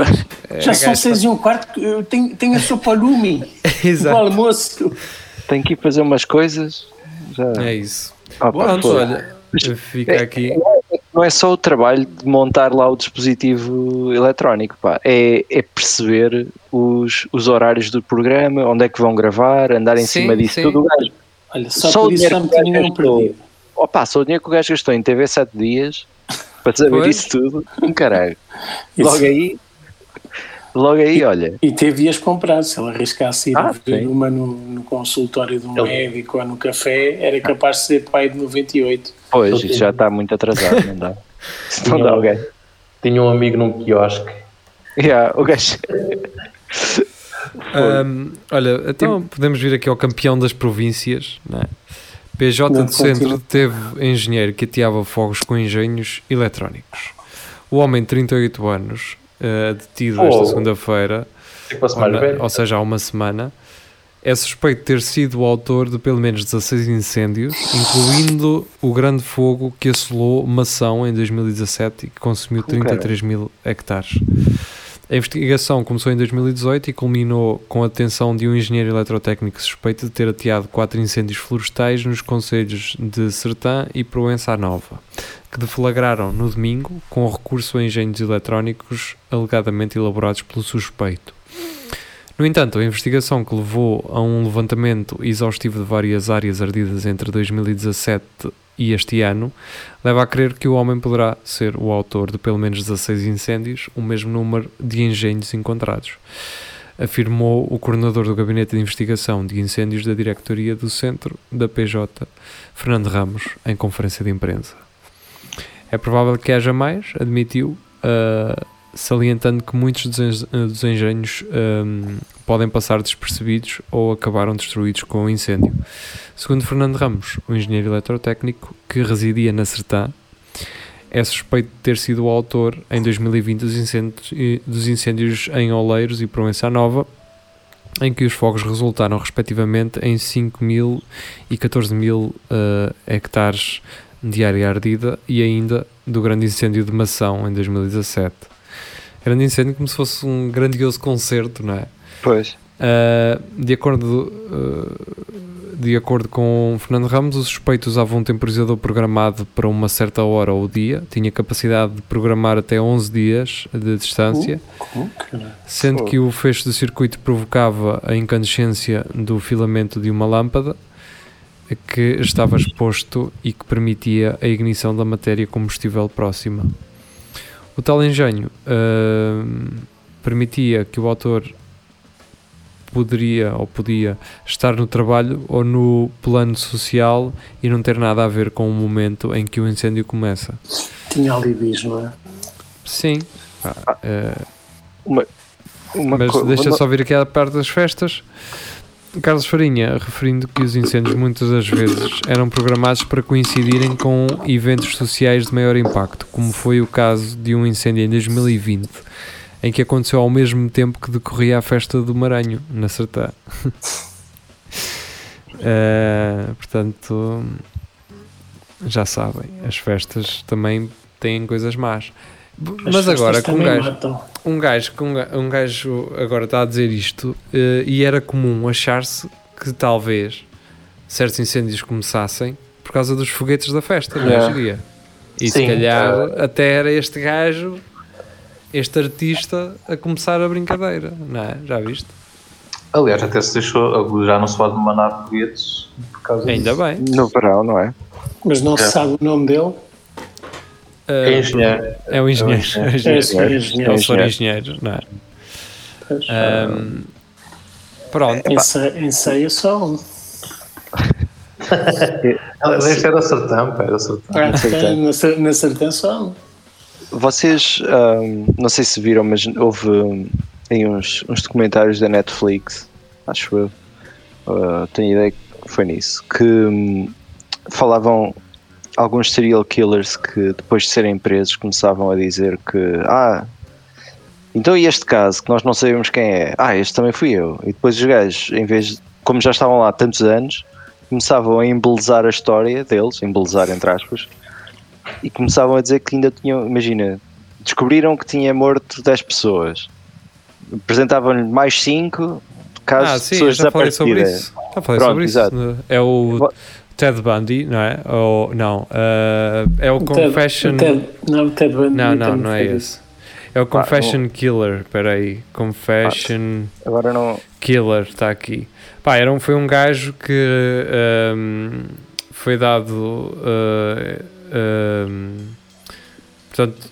eh, Já são gasto- seis e um quarto, eu tenho, tenho a sopa lume, o Exato. almoço. Tenho que ir fazer umas coisas. Já. É isso. Ah, pá, Pronto, foda. olha, fica aqui. Não é só o trabalho de montar lá o dispositivo eletrónico, pá. É, é perceber os, os horários do programa, onde é que vão gravar, andar em Sim, cima disso sim. tudo. O gajo, Olha, só, Só por o isso já dinheiro me que o tinham gajo gastou. perdido. opa, só o dinheiro que o gajo gastou em TV 7 dias para saber Pois. isso tudo, um caralho. Logo aí, logo aí, olha. E teve-as comprado, se ele arriscasse ir Ah, ver sim. uma no, no consultório de um Ele- médico ou no café, era capaz de ser pai de 98. Pois, isso já está muito atrasado, não dá. Não dá o gajo. Tinha um amigo num quiosque. Yeah, o gajo. Ahm, olha, então podemos vir aqui ao campeão das províncias. Não é? PJ Não, do Centro teve engenheiro que ateava fogos com engenhos eletrónicos. O homem de 38 anos, eh, detido esta Oh. segunda-feira, Se fosse ou, ou seja, há uma semana, é suspeito de ter sido o autor de pelo menos 16 incêndios, incluindo o grande fogo que assolou Mação em 2017 e que consumiu 33 mil hectares. A investigação começou em 2018 e culminou com a detenção de um engenheiro eletrotécnico suspeito de ter ateado quatro incêndios florestais nos concelhos de Sertã e Proença Nova, que deflagraram no domingo com recurso a engenhos eletrónicos alegadamente elaborados pelo suspeito. No entanto, a investigação que levou a um levantamento exaustivo de várias áreas ardidas entre 2017 e este ano leva a crer que o homem poderá ser o autor de pelo menos 16 incêndios, o mesmo número de engenhos encontrados, afirmou o coordenador do Gabinete de Investigação de Incêndios da Diretoria do Centro da PJ, Fernando Ramos, em conferência de imprensa. É provável que haja mais, admitiu, ah, salientando que muitos dos en- dos engenhos ahm, podem passar despercebidos ou acabaram destruídos com o incêndio. Segundo Fernando Ramos, o engenheiro eletrotécnico que residia na Sertã, é suspeito de ter sido o autor em 2020 dos incêndios, dos incêndios em Oleiros e Proença Nova, em que os fogos resultaram respectivamente em 5 mil e 14 mil ah, hectares de área ardida e ainda do grande incêndio de Mação em 2017. Grande incêndio como se fosse um grandioso concerto, não é? Pois. Uh, de, acordo, uh, de acordo com Fernando Ramos, o suspeito usava um temporizador programado para uma certa hora ou dia, tinha capacidade de programar até 11 dias de distância, não? sendo que o fecho do circuito provocava a incandescência do filamento de uma lâmpada que estava exposto e que permitia a ignição da matéria combustível próxima. O tal engenho uh, permitia que o autor poderia ou podia estar no trabalho ou no plano social e não ter nada a ver com o momento em que o incêndio começa. Tinha alibis, não é? Sim, pá, eh, Uma, uma mas deixa uma- só vir aqui à parte das festas. Carlos Farinha, referindo que os incêndios muitas das vezes eram programados para coincidirem com eventos sociais de maior impacto, como foi o caso de um incêndio em 2020, em que aconteceu ao mesmo tempo que decorria a festa do Maranhão, na Sertã. Eh, portanto, já sabem, as festas também têm coisas más. As Mas agora, com um gajo, matam. um gajo, um ga- gajo agora está a dizer isto eh, e era comum achar-se que talvez certos incêndios começassem por causa dos foguetes da festa, não é. Jeria? E se Sim, calhar até era este gajo, este artista, a começar a brincadeira, não é? Já viste? Aliás, até se deixou, já não se pode mandar foguetes por causa Ainda disso. bem. No verão, não é? Mas não se É. sabe o nome dele. Uh, É engenheiro. é o engenheiro. É o É engenheiro. não é? Pois. Ahm, pronto. Ensaia, ensaia só um. Ser da Sertão, pá, é da Sertão. Ah, na, certeza só um. Vocês, ahm, não sei se viram, mas houve hum, aí uns, uns documentários da Netflix, acho eu, ah, tenho ideia que foi nisso, que hum, falavam alguns serial killers que depois de serem presos começavam a dizer que, ah, então e este caso que nós não sabemos quem é? Ah, este também fui eu. E depois os gajos, em vez de, como já estavam lá tantos anos, começavam a embelezar a história deles, embelezar entre aspas, e começavam a dizer que ainda tinham, imagina, descobriram que tinha morto 10 pessoas, apresentavam-lhe mais 5 caso Ah, de sim, pessoas já falei sobre isso. Já falei Pronto, sobre exato. isso. É o Ted Bundy, não é? Ou, não, ah, é o O Ted- Confession. o Ted- não, o Ted Bundy Não, não, não é esse. É o Confession Killer, peraí. Confession Agora não. Killer, está aqui. Pá, era um, foi um gajo que ahm, foi dado. ah, ahm, portanto,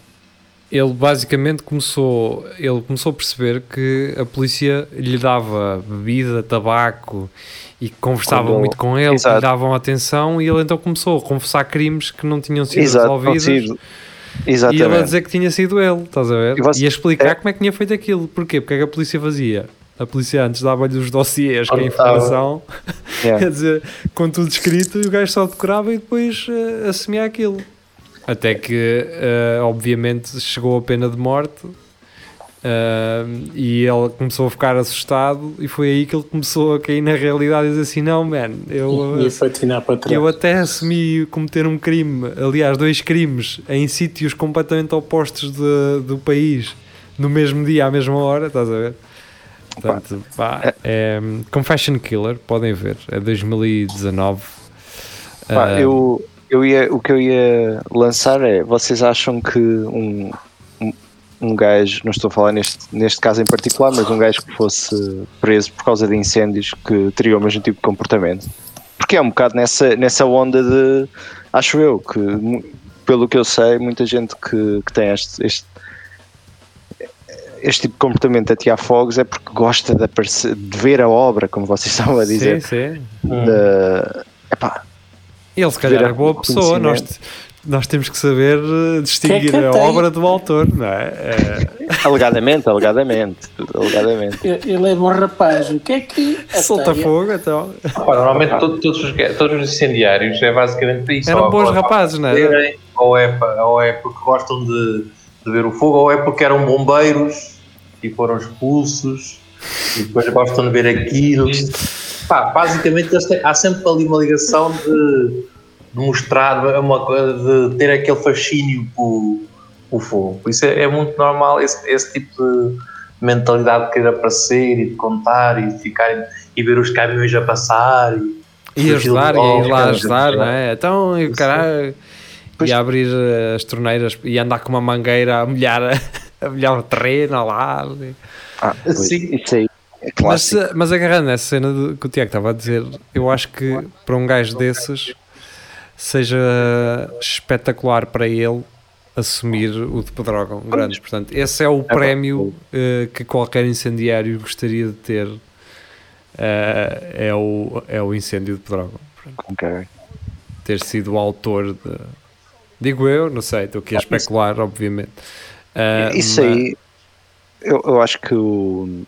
ele basicamente começou, ele começou a perceber que a polícia lhe dava bebida, tabaco e que conversava Quando- muito com ele, Exato. lhe davam atenção e ele então começou a confessar crimes que não tinham sido Exato, resolvidos. consigo. E ele a Exatamente. dizer que tinha sido ele, estás a ver? E você- E a explicar é- como é que tinha feito aquilo. Porquê? Porque é que a polícia fazia? A polícia antes dava-lhe os dossiês com a Contava. informação, Yeah. quer dizer, com tudo escrito, e o gajo só decorava e depois eh, assumia aquilo. Até que, eh, obviamente, chegou a pena de morte eh, e ele começou a ficar assustado. E foi aí que ele começou a cair na realidade e dizer assim: Não, man, eu, E para trás. eu até assumi cometer um crime, aliás, dois crimes em sítios completamente opostos de- do país, no mesmo dia, à mesma hora, estás a ver? Portanto, pá, é, Confession Killer, podem ver, é 2019. Pá, Ah, eu, eu ia, o que eu ia lançar é: vocês acham que um, um, gajo, não estou a falar neste, neste caso em particular, mas um gajo que fosse preso por causa de incêndios que teria o mesmo tipo de comportamento? Porque é um bocado nessa, nessa onda de. Acho eu que, pelo que eu sei, muita gente que, que tem este, este, este tipo de comportamento a tirar fogos é porque gosta de, aparecer, de ver a obra, como vocês estavam a dizer. sim, sim. de- epá, Ele, se calhar, é boa pessoa. Nós. Nós temos que saber eh, distinguir Que é que a tem? obra do autor, não é? É, Alegadamente, alegadamente, alegadamente. Ele é bom rapaz. O que é que. solta Até- fogo, então. Pá, normalmente to- todos, os, ga- todos os incendiários é basicamente para isso. Eram ou- bons ou- rapazes, não é? Ou é, ou é porque gostam de, de ver o fogo, ou é porque eram bombeiros e foram expulsos e depois gostam de ver aquilo. Pá, basicamente há sempre ali uma ligação de, de mostrar uma coisa, de ter aquele fascínio por, por fogo. Por isso é, é muito normal esse, esse tipo de mentalidade de querer aparecer e de contar e de ficar e ver os caminhões a passar e, E ajudar, e ir lá ajudar, não é? é? Então, e o caralho, Pois- e a abrir eh, as torneiras e andar com uma mangueira a molhar, a molhar o terreno ao lado. Ah, pois, Sim. Isso aí é Mas, eh, mas agarrando nessa cena de- que o Tiago estava a dizer, eu acho que para um gajo desses seja espetacular para ele assumir o de Pedrógão Grandes. Portanto, esse é o pá, prémio eh, que qualquer incendiário gostaria de ter. eh, é, o, é o incêndio de Pedrógão. Ok. ter sido o autor de. Digo eu, não sei, estou aqui a especular, obviamente. Ah, Isso mas- aí, eu, eu acho que o,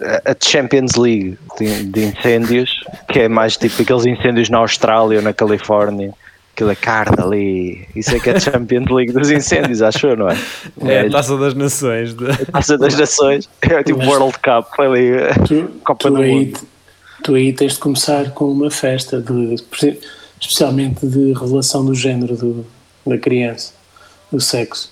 a a Champions League de, de incêndios, que é mais tipo aqueles incêndios na Austrália ou na Califórnia, aquela carta ali, isso é que é a Champions League dos incêndios, acho eu, não é? É a a taça das nações. de- Taça das Nações, é tipo Mas- World Cup, foi ali. Tu, Copa tu do aí, Mundo. tu aí tens de começar com uma festa, de, especialmente de revelação do género do, da criança, do sexo.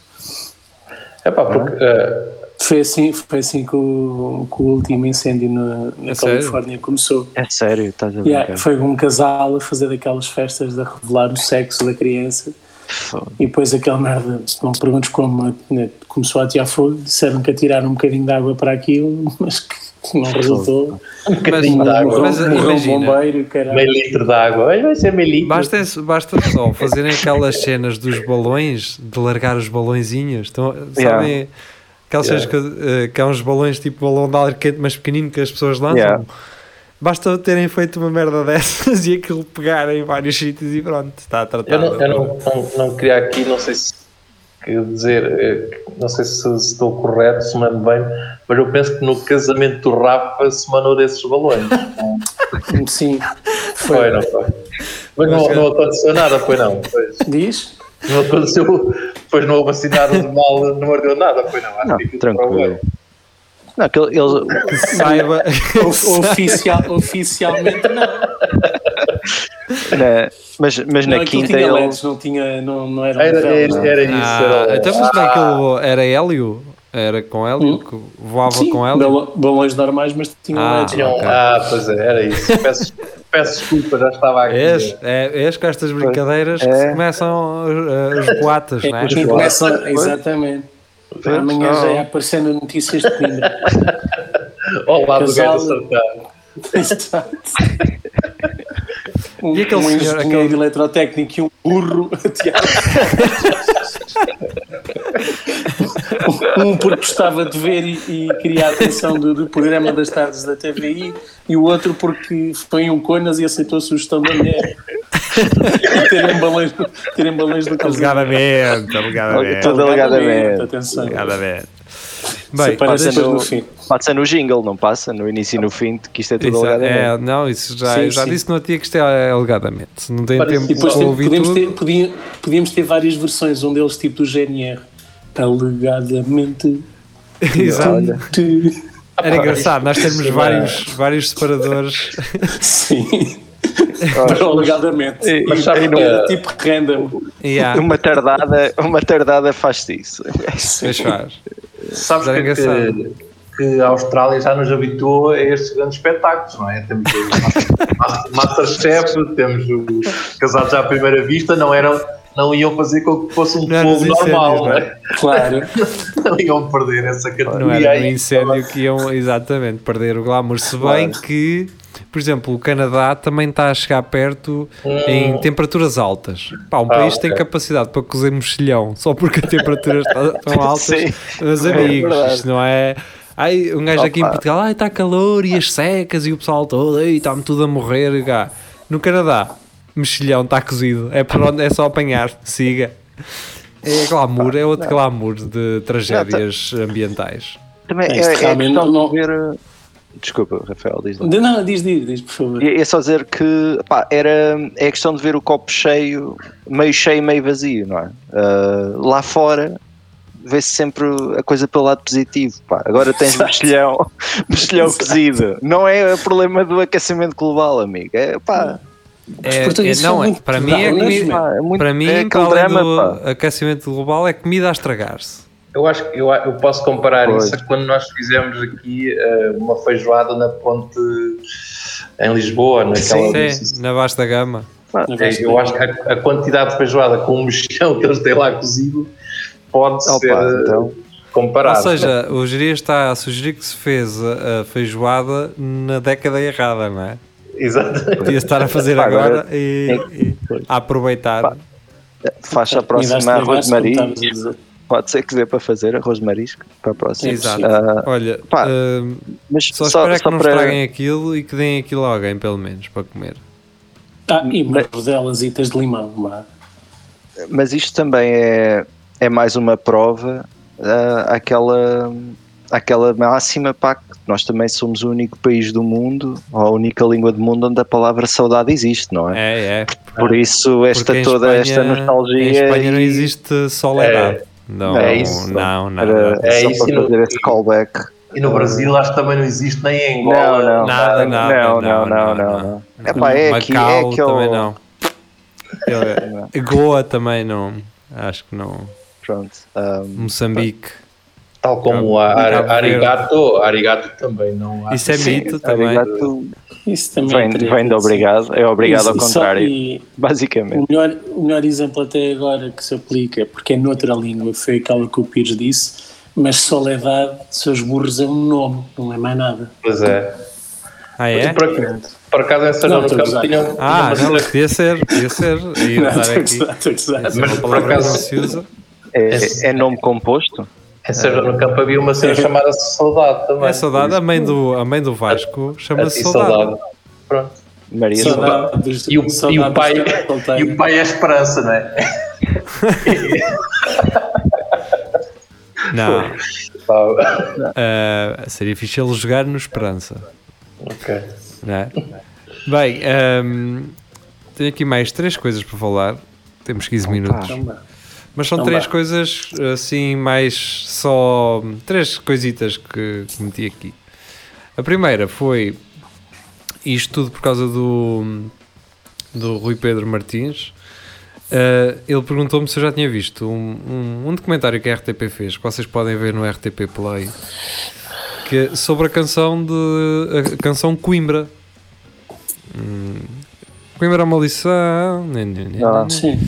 É pá, porque eh, Foi assim, foi assim que, o, que o último incêndio na, na É sério? Califórnia começou. É sério, estás a Yeah, brincar. foi um casal a fazer daquelas festas de revelar o sexo da criança Foda. e depois aquela merda, não me perguntes como né, começou a atirar fogo, disseram que atiraram um bocadinho de água para aquilo, mas que Não resultou. Um bocadinho de água. Mas morreu um imagina. bombeiro, caralho. Meio litro de água. Olha, vai ser meio litro. Basta, basta só fazerem aquelas cenas dos balões, de largar os balõezinhos. Então, Yeah. Sabem aquelas cenas que, eh, que há uns balões tipo balão de ar quente, mas pequenino que as pessoas lançam? Yeah. Basta terem feito uma merda dessas e aquilo pegar em vários sítios e pronto, está tratado. Eu, não, eu não, não, não queria aqui, não sei se quer dizer, eh, não sei se, se estou correto, se me lembro bem, mas eu penso que no casamento do Rafa se mandou desses balões. Sim. Foi, não foi? Mas não, não aconteceu nada, foi não. Pois. Diz? Não aconteceu, depois não houve assim nada de mal, não ardeu nada, foi não. Acho Não, que aquilo tranquilo. Não, aquele, eles, Que saiba. O- Oficial, oficialmente não. na- mas, mas não na aquilo quinta tinha eles. LEDs, não tinha, não, não era, Era, velas, não. era, era isso. Ah, era, então, mas como é que ele voou? Era hélio? Era com hélio? Que voava Sim, com hélio? balões normais, mas tinham Ah, LEDs. Tinham- ok. Ah, pois é, era isso. Peço, peço desculpa, já estava aqui. És, é, és com estas brincadeiras que É. se começam uh, os boatos, É, não é? começa, exatamente. Amanhã já é aparecendo notícias de Coimbra. Lado do gajo acertar. Exato. Um, E aquele um senhor, engenheiro aquele- de eletrotécnico e um burro a teatro. um porque gostava de ver e, e queria a atenção do, do programa das tardes da TVI e o outro porque foi um Conas e aceitou a sugestão da mulher terem balões, terem balões do casamento. Alegadamente, alegadamente. Alegadamente. Atenção. Alegadamente. Bem, depois no fim. Passa no jingle, não passa? No início e no fim, que isto é tudo Isso, alegadamente. é, não, isso já, Sim, eu já sim. disse no dia que isto é alegadamente. Não tem Parece- tempo depois para ouvir podíamos, tudo. ter, podia- podíamos ter várias versões, um deles tipo do GNR. Alegadamente. Exato. Era engraçado, nós temos é vários, vários separadores. Sim. Mas alegadamente. E- Mas sabe não- Tipo random. Yeah, Uma tardada, uma tardada faz isso. pois faz. Sabes Era que, que, que a Austrália já nos habituou a estes grandes espetáculos, não é? Temos o Master- Masterchef, temos o Casados à Primeira Vista, não, eram, não iam fazer com que fosse um nos normal, não é? Claro. Não iam perder essa categoria. Não era aí. incêndio que iam exatamente perder o glamour. Se bem que, por exemplo, o Canadá também está a chegar perto em temperaturas altas. Pá, um Ah, país tem ok. capacidade para cozer mexilhão só porque as temperaturas estão tão altas. Sim. Meus É amigos, verdade. isto não é. Ai, um gajo aqui em Opa. Portugal, ai, está calor e as secas e o pessoal todo, ai, está-me tudo a morrer. Cá. No Canadá, mexilhão está cozido, é, por onde, é só apanhar, siga. É glamour, é outro glamour de tragédias ambientais. Também é, é realmente questão não- de ver. uh, Desculpa, Rafael, diz lá. Não, diz, diz, diz, por favor. É é só dizer que pá, era, é questão de ver o copo cheio, meio cheio, meio vazio, não é? Uh, lá fora vê-se sempre a coisa pelo lado positivo. Pá. Agora tens mexilhão, mexilhão cozido. Não é o problema do aquecimento global, amigo. É, pá, É, portugueses é- não, são é, muito para mim é comida, pá, é muito, para mim, é além drama, do pá. aquecimento global, é comida a estragar-se. Eu acho que eu, eu posso comparar Pois. isso a quando nós fizemos aqui eh, uma feijoada na ponte em Lisboa, naquela. Sim, na Vasta Gama. Na É, eu acho que a, a quantidade de feijoada com o mexão que eles têm lá cozido pode Opa, ser eh, então. comparado. Ou seja, o Geria está a sugerir que se fez a feijoada na década errada, não é? Exato. Podia estar a fazer Pá, agora, agora e, e a aproveitar. Pá, Faz a próxima marisco. a dizer. Pode ser que dê para fazer arroz de marisco para a próxima. Exato. Ah, Olha, pá, hum, mas só só, espero é que só não para- estraguem aquilo e que deem aquilo a alguém, pelo menos, para comer. Ah, e umas rodelas de limão. vá. Mas isto também é, é mais uma prova ah, àquela, àquela máxima pá, que nós também somos o único país do mundo, ou a única língua do mundo onde a palavra saudade existe, não é? É, é. Por isso, esta Porque em toda Espanha- esta nostalgia. Em Espanha não e- existe soledade. Não, É isso. não, não. Era não. É só isso, para e no- fazer esse callback. E no Brasil acho que também não existe nem em Não, Angola. não, Nada, não, nada, não, não, não, não, não, não. É pá, é aqui, Macau é aquele. também não. Eu- Goa também não. Acho que não. Pronto. ah, Moçambique. Tal como a, a, arigato, arigato também não há. Isso é sim, mito também. arigato Isso também Vem, é vem de obrigado, é obrigado Isso, ao só- contrário, basicamente. o, melhor, o melhor exemplo até agora que se aplica, porque é noutra língua, foi aquela que o Pires disse, Mas Soledade, seus burros, é um nome, não é mais nada. Pois é. Ah, é? Por, por acaso São Não, João do estou a Campo gozar. tinham tinham Ah, não, podia ser, podia ser. Ia Não, a aqui. Essa é Mas, por acaso- não se usa. É, é nome composto? São João do Campo havia uma cena chamada Saudade também. É saudade, a mãe do, a mãe do Vasco chama-se E saudade. Pronto. Maria Saudade dos- E o, e saudade o pai, e o pai é a esperança, não é? Não, ah, seria fixe ele jogar no Esperança. ok. não é? Bem, ahm, tenho aqui mais três coisas para falar. Temos 15 minutos. Vá. Mas são três coisas assim, mais só. Três coisitas que, que meti aqui. A primeira foi isto tudo por causa do, do Rui Pedro Martins. Uh, ele perguntou-me se eu já tinha visto um, um, um documentário que a RTP fez, que vocês podem ver no RTP Play, que é sobre a canção de a canção Coimbra. Hum, Coimbra é uma lição. né, né, né, Ah. Sim.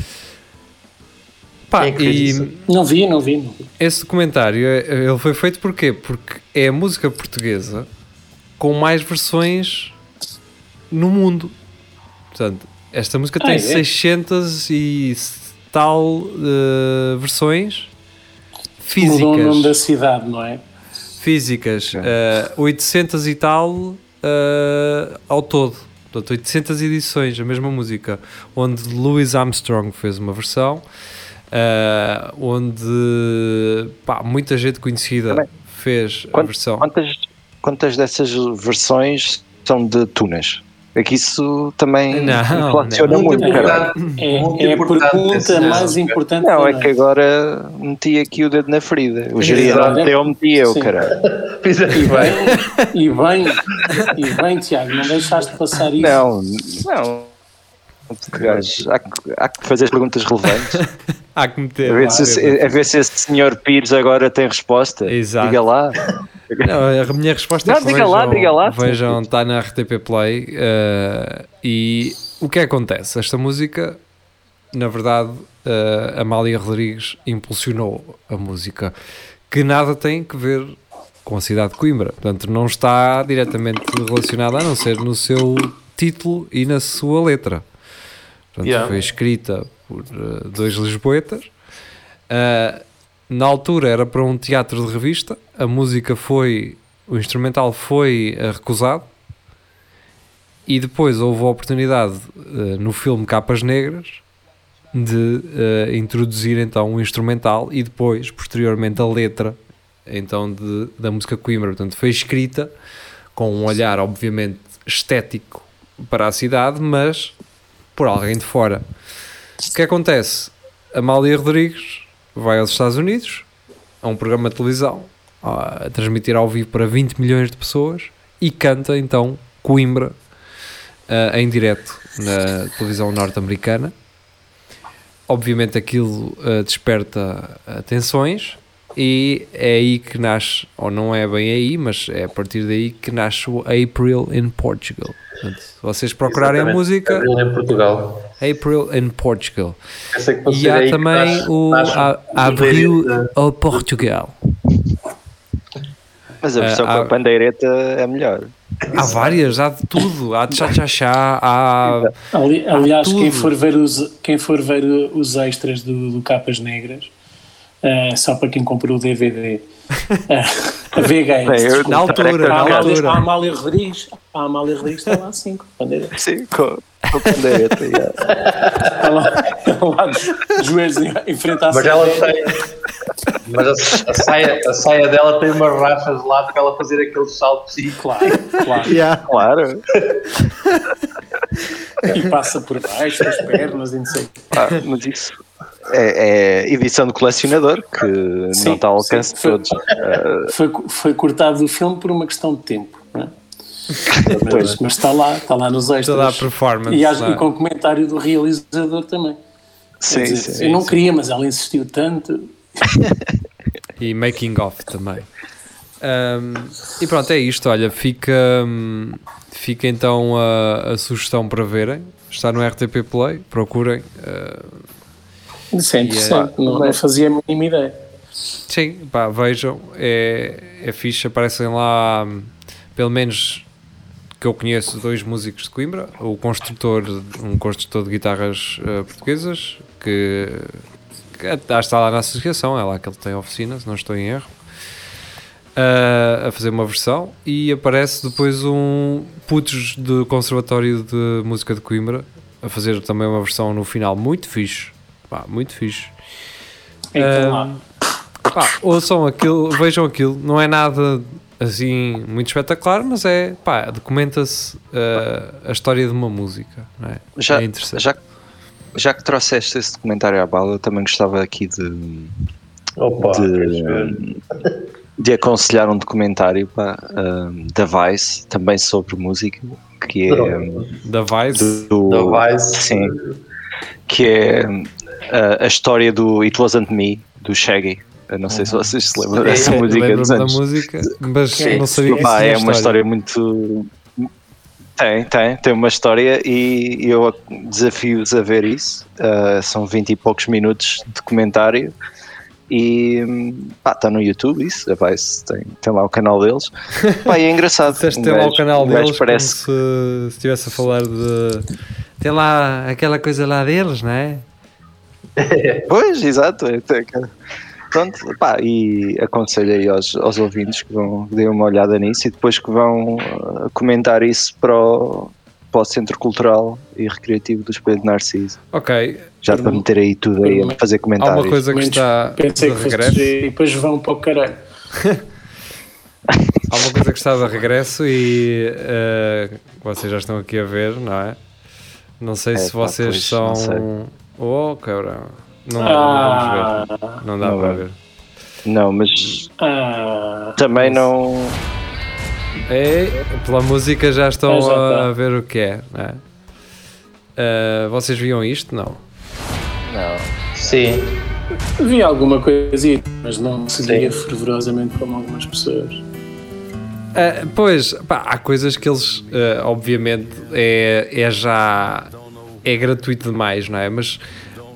Pá, é e? Não vi, não vi. Não vi. esse documentário é- ele foi feito porquê? Porque é a música portuguesa com mais versões no mundo. Portanto, esta música Ah, tem é? 600 e tal eh, versões Mudou o nome da físicas. cidade, não é? Físicas, eh, 800 e tal eh, ao todo. Portanto, 800 edições, a mesma música. Onde Louis Armstrong fez uma versão, eh, onde pá, muita gente conhecida Também. fez a versão. Quantas, quantas dessas versões são de túneis? É que isso também Não, inflaciona não. muito, Muito cara. É, Muito é a importante pergunta mais importante Não, é que agora meti aqui o dedo na ferida. O geria Exato. não meteu, meti eu, Sim. cara. Fizeste bem. E bem, e bem, Tiago, não deixaste passar isso. Não, não. Há, que, há que fazer as perguntas relevantes. Há que meter. A ver, se, a ver se esse senhor Pires agora tem resposta. Exato. Diga lá. Não, a minha resposta Não, é que diga vejam, lá, diga lá. Vejam, está na RTP Play. eh, e o que acontece? Esta música, na verdade, eh, Amália Rodrigues impulsionou a música, que nada tem que ver com a cidade de Coimbra. Portanto, não está diretamente relacionada, a não ser no seu título e na sua letra. Portanto, Yeah. foi escrita por eh, dois lisboetas. Uh, na altura era para um teatro de revista, a música foi, o instrumental foi uh, recusado e depois houve a oportunidade uh, no filme Capas Negras de uh, introduzir então um instrumental e depois, posteriormente, a letra então de, da música Coimbra. Portanto, foi escrita com um olhar, obviamente, estético para a cidade, mas por alguém de fora. O que acontece? Amália Rodrigues vai aos Estados Unidos a um programa de televisão a, transmitir ao vivo para 20 milhões de pessoas e canta então Coimbra ah, em direto na televisão norte-americana. Obviamente aquilo ah, desperta atenções e é aí que nasce, ou não é bem aí, mas é a partir daí que nasce o April in Portugal. Portanto, se vocês procurarem a Exatamente. música, Abril em Portugal. April in Portugal. E há também nasce- o nasce a- Abril Bandeirita. ao Portugal. Mas a versão Ah, com há- a pandeireta é melhor. Há várias, há de tudo. Há de chá-chá-chá, há. Ali- aliás, quem tudo. for, ver os, quem for ver os extras do, do Capas Negras, eh, só para quem comprou o DVD, a VHS. Bem, eu- desculpa. Na altura, a, na Amália, altura. a Amália Rodrigues, a Amália Rodrigues está lá assim, com a bandeira. Sim, com, com a pandeireta. yeah. Está lá, está lá de joelhos em, em frente à Mas ela tem. Mas a, a saia, a saia dela tem umas rachas lá para ela fazer aqueles saltos e Claro, claro. Claro. E passa por baixo, as pernas e não sei. Ah, mas isso é, é edição de colecionador que Sim, não está ao alcance de todos. Foi, foi cortado do filme por uma questão de tempo. não é? Mas, mas está lá, está lá nos extras. Toda a performance. E, acho- não é? e com comentário do realizador também. Sim, dizer, sim. eu não queria, mas ela insistiu tanto. E making off também. Um, e pronto, é isto. Olha, fica, hum, fica então a, a sugestão para verem. Está no RTP Play, procurem. uh, Isso é interessante, não, não fazia a mínima ideia. Sim, pá, vejam, é, é fixe, aparecem lá, hum, pelo menos que eu conheço, dois músicos de Coimbra, o construtor, um construtor de guitarras eh, portuguesas, que, que está lá na associação, é lá que ele tem oficina, se não estou em erro, ah, a fazer uma versão, e aparece depois um putos do Conservatório de Música de Coimbra, a fazer também uma versão no final muito fixe, pá, muito fixe. Então, Ah. Pá, ouçam aquilo, vejam aquilo, não é nada assim muito espetacular, mas é pá, documenta-se uh, a história de uma música, não é? Já, é interessante. já, já que trouxeste esse documentário à bala, eu também gostava aqui de, Opa, de, de aconselhar um documentário pá, um, da Vice, também sobre música, que é Da Vice, do, Da Vice. Sim, que é a, a história do It Wasn't Me, do Shaggy. Eu não sei se vocês se lembram dessa É, música dos da anos. música, mas Sim, não sabia que Pá, é uma história muito. Tem, tem, tem uma história e eu desafio-vos a ver isso. Uh, são 20 e poucos minutos de comentário e pá, está no YouTube isso, Vice tem, tem lá o canal deles. Pá, é engraçado. Disseste um ter lá o canal um deles parece se estivesse a falar de tem lá aquela coisa lá deles, não é? Pois, exato. é até que- Pronto, pá, e aconselho aí aos, aos ouvintes que vão que deem uma olhada nisso e depois que vão uh, comentar isso para o, para o Centro Cultural e Recreativo do Espelho de Narciso. Ok, Já para meter aí tudo aí a fazer há comentários. uma coisa que está Pensei de regresso. e depois vão para o caralho. Há uma coisa que está de regresso e eh, vocês já estão aqui a ver, não é? Não sei É, se vocês pois, são. Oh, cabrão. Não dá, Ah, não vamos ver. Não dá Não para vai. ver. Não, mas ah, também não. Ei, pela música já estão Ah, já a, a ver o que é, não é? Eh, vocês viam isto? Não. Não. Sim, vi alguma coisa, mas não seguia Sim. fervorosamente como algumas pessoas. Eh, pois, pá, há coisas que eles, eh, obviamente, é, é já é gratuito demais, não é? Mas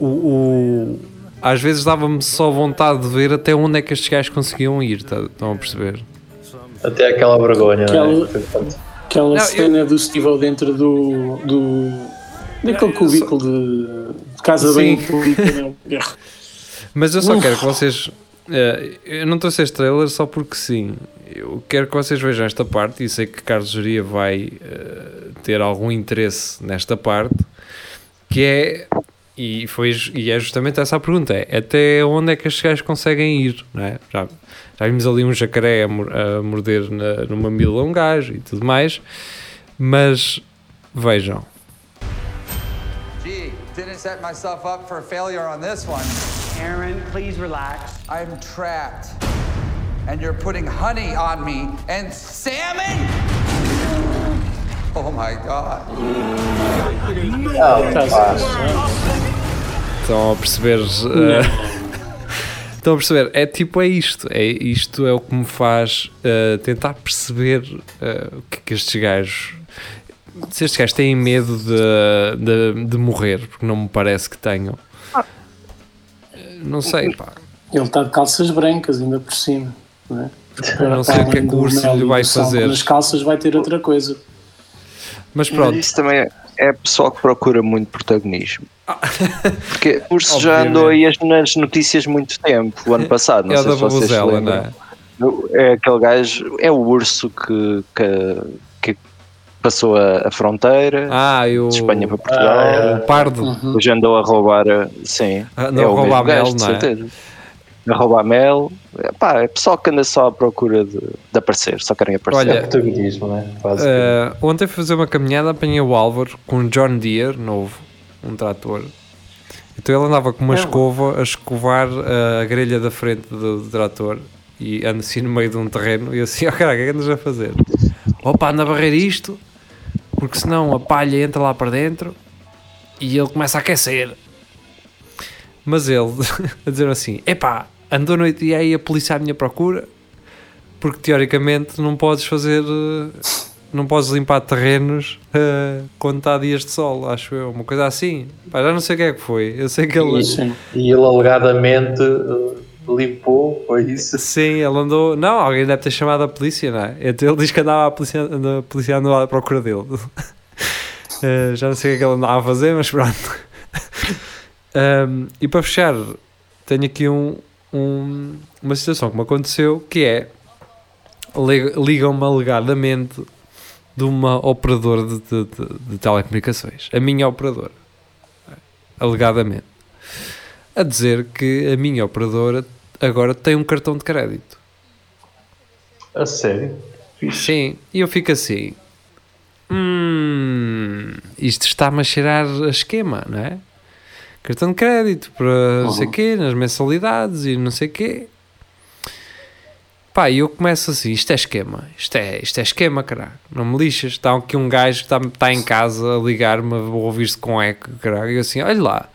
o, o- às vezes dava-me só vontade de ver até onde é que estes gajos conseguiam ir, tá- estão a perceber? até aquela vergonha, não Aquela- é? Aquela Não, eu- cena do Steve dentro do. do daquele cubículo de, de casa Sim. bem não? Mas eu só Uf. quero que vocês. eh, eu não trouxe este trailer só porque sim. Eu quero que vocês vejam esta parte e sei que Carlos Geria vai eh, ter algum interesse nesta parte, que é. E, foi, e é justamente essa a pergunta: é até onde é que estes gajos conseguem ir? Não é? já, já vimos ali um jacaré a, a morder na, no mamilo a um gajo e tudo mais, mas vejam. Gee, didn't set myself up for failure on this one. Aaron, please relax. I'm trapped. And you're putting honey on me and salmon? Oh my god. Estão a perceber? eh, estão a perceber? É tipo, é isto. É, isto é o que me faz eh, tentar perceber eh, o que é que estes gajos. Se estes gajos têm medo de, de, de morrer, porque não me parece que tenham. Não sei, pá. Ele está de calças brancas, ainda por cima. Não, é? Não sei o que é que o urso lhe vai sal fazer. Nas calças vai ter outra coisa. Mas Mas pronto, isso também é, é pessoal que procura muito protagonismo. Porque o urso já andou aí as- nas notícias muito tempo, o ano passado. Não é sei da se vocês lembram. é? É aquele gajo, é o urso que, que, que passou a, a fronteira Ah, eu. de Espanha para Portugal. Ah, é. O pardo. Hoje andou a roubar, sim, Ah, andou é a roubar mel, não é? certeza. A roubar mel, é, pá, é pessoal que anda só à procura de, de aparecer, só querem aparecer. Olha, é protagonismo, não é? Quase. Uh, ontem fui fazer uma caminhada, apanhei o Álvaro com um John Deere novo, um trator. Então ele andava com uma escova a escovar uh, a grelha da frente do, do trator e anda assim no meio de um terreno e eu assim, ó cara, o que é que andas a fazer? Opa, anda a barrer isto, porque senão a palha entra lá para dentro e ele começa a aquecer. Mas ele a dizer assim: epá, andou noite e aí a polícia à minha procura, porque teoricamente não podes fazer. eh, Não podes limpar terrenos eh, quando está a dias de sol, acho eu, uma coisa assim. Pá, já não sei o que é que foi. Eu sei que ele. Sim. E ele alegadamente uh, limpou, foi isso. Sim, ele andou. Não, alguém deve ter chamado a polícia, não é? Então Ele diz que andava a polícia, a polícia andou à procura dele. Eh, já não sei o que é que ele andava a fazer, mas pronto. Um, e para fechar, tenho aqui um, um- uma situação que me aconteceu que é li- ligam-me alegadamente de uma operadora de, de- de- de telecomunicações, a minha operadora, alegadamente, a dizer que a minha operadora agora tem um cartão de crédito. A sério? Sim, e eu fico assim. Hum, isto está-me a cheirar a esquema, não é? Cartão de crédito para não sei quê, nas mensalidades e não sei quê. Pá, e eu começo assim, isto é esquema, isto é, isto é esquema, caralho, não me lixas. Está aqui um gajo que está, está em casa a ligar-me, a ouvir-se com eco, caralho, e eu assim, olha lá,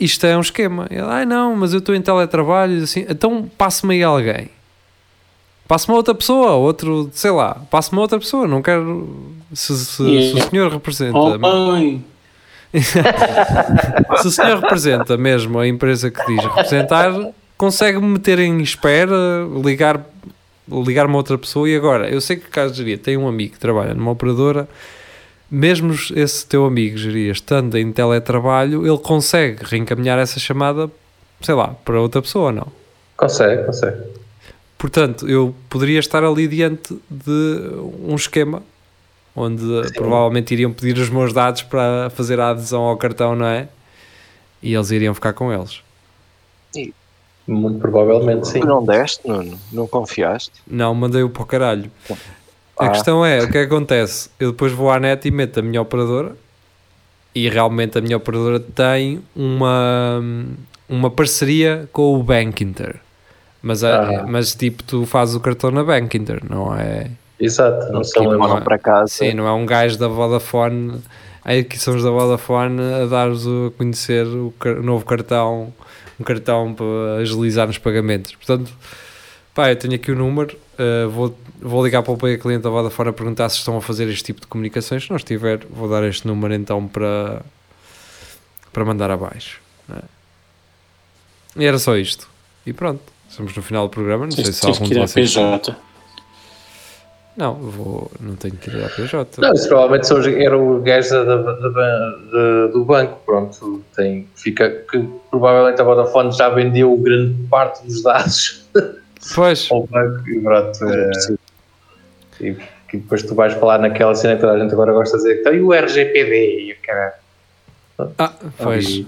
isto é um esquema. Ele, ai não, mas eu estou em teletrabalho, assim, então passe-me aí alguém. Passe-me outra pessoa, outro, sei lá, passe-me outra pessoa, não quero. Se, se- se o senhor representa. Oh, mãe! Se o senhor representa mesmo a empresa que diz representar, consegue-me meter em espera, ligar, ligar-me a outra pessoa. E agora, eu sei que caso geria tem um amigo que trabalha numa operadora, mesmo esse teu amigo geria estando em teletrabalho, ele consegue reencaminhar essa chamada, sei lá, para outra pessoa, não? Consegue, consegue. Portanto, eu poderia estar ali diante de um esquema onde provavelmente iriam pedir os meus dados para fazer a adesão ao cartão, não é? E eles iriam ficar com eles. Muito provavelmente sim. Tu não deste, Nuno? Não confiaste? Não, mandei-o para o caralho. A Ah. questão é, o que é que acontece? Eu depois vou à net e meto a minha operadora e realmente a minha operadora tem uma, uma parceria com o Bank Inter. Mas, a- Ah. mas tipo, tu fazes o cartão na Bank Inter, não é? Exato, não são Que é- para casa. Sim, não é um gajo da Vodafone. Aí aqui são os da Vodafone a dar-vos a conhecer o, o novo cartão, um cartão para agilizar nos pagamentos. Portanto, pá, eu tenho aqui o número. uh, vou, vou ligar para o apoio cliente da Vodafone a perguntar se estão a fazer este tipo de comunicações. Se não estiver, vou dar este número então para, para mandar abaixo. é? E era só isto. E pronto, estamos no final do programa. Não sei se algum que de vocês. PJ. Não, vou, não tenho que ir à PJ. Não, isso provavelmente são era o gajo da, da- da- da- do banco, pronto, tem, fica, que provavelmente a Vodafone já vendeu grande parte dos dados Pois. ao banco e pronto, é, e que depois tu vais falar naquela cena que toda a gente agora gosta de dizer, então e o RGPD e o caralho. Ah, pois. E-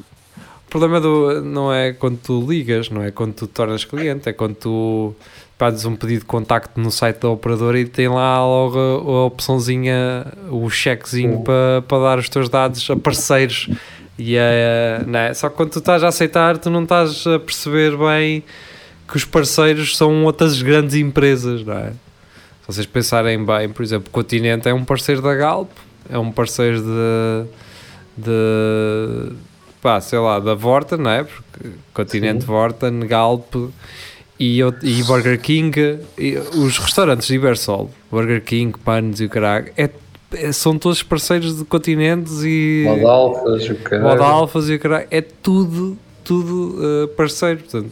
O problema do, não é quando tu ligas, não é quando tu tornas cliente, é quando tu fazes um pedido de contacto no site da operadora e tem lá logo a, a opçãozinha, o chequezinho para, para dar os teus dados a parceiros. E é, não é? Só que quando tu estás a aceitar, tu não estás a perceber bem que os parceiros são outras grandes empresas, não é? Se vocês pensarem bem, por exemplo, o Continente é um parceiro da Galp, é um parceiro de, de pá, sei lá, da Vorten, não é? Porque Continente Vorten, Galp e, out- e Burger King, e os restaurantes de Ibersol, Burger King, Panos e o caralho, é, é- são todos parceiros de Continentes e Modalfas, o caralho. Modalfas e o caralho, é tudo, tudo eh, parceiro, portanto.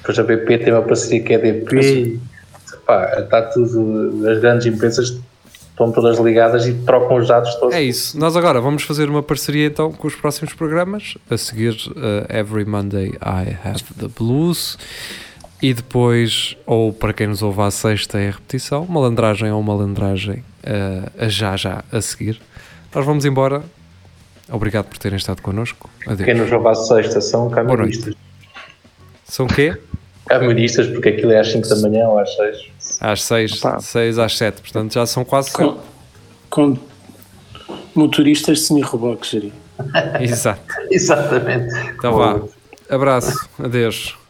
Depois a BP tem uma parceria que é DP pá, está tudo, as grandes empresas estão todas ligadas e trocam os dados todos. É isso. Nós agora vamos fazer uma parceria então com os próximos programas. A seguir, uh, Every Monday I Have the Blues. E depois, ou para quem nos ouve à sexta, é a repetição. Malandragem ou malandragem uh, a já já a seguir. Nós vamos embora. Obrigado por terem estado connosco. Adeus. Quem nos ouve à sexta são camionistas. São quê? Camionistas, porque aquilo é às 5 da manhã ou às 6. Às 6, Opa. 6 às 7. Portanto, já são quase Com, com motoristas semi-reboques. Exato. Exatamente. Então vá. Abraço. Adeus.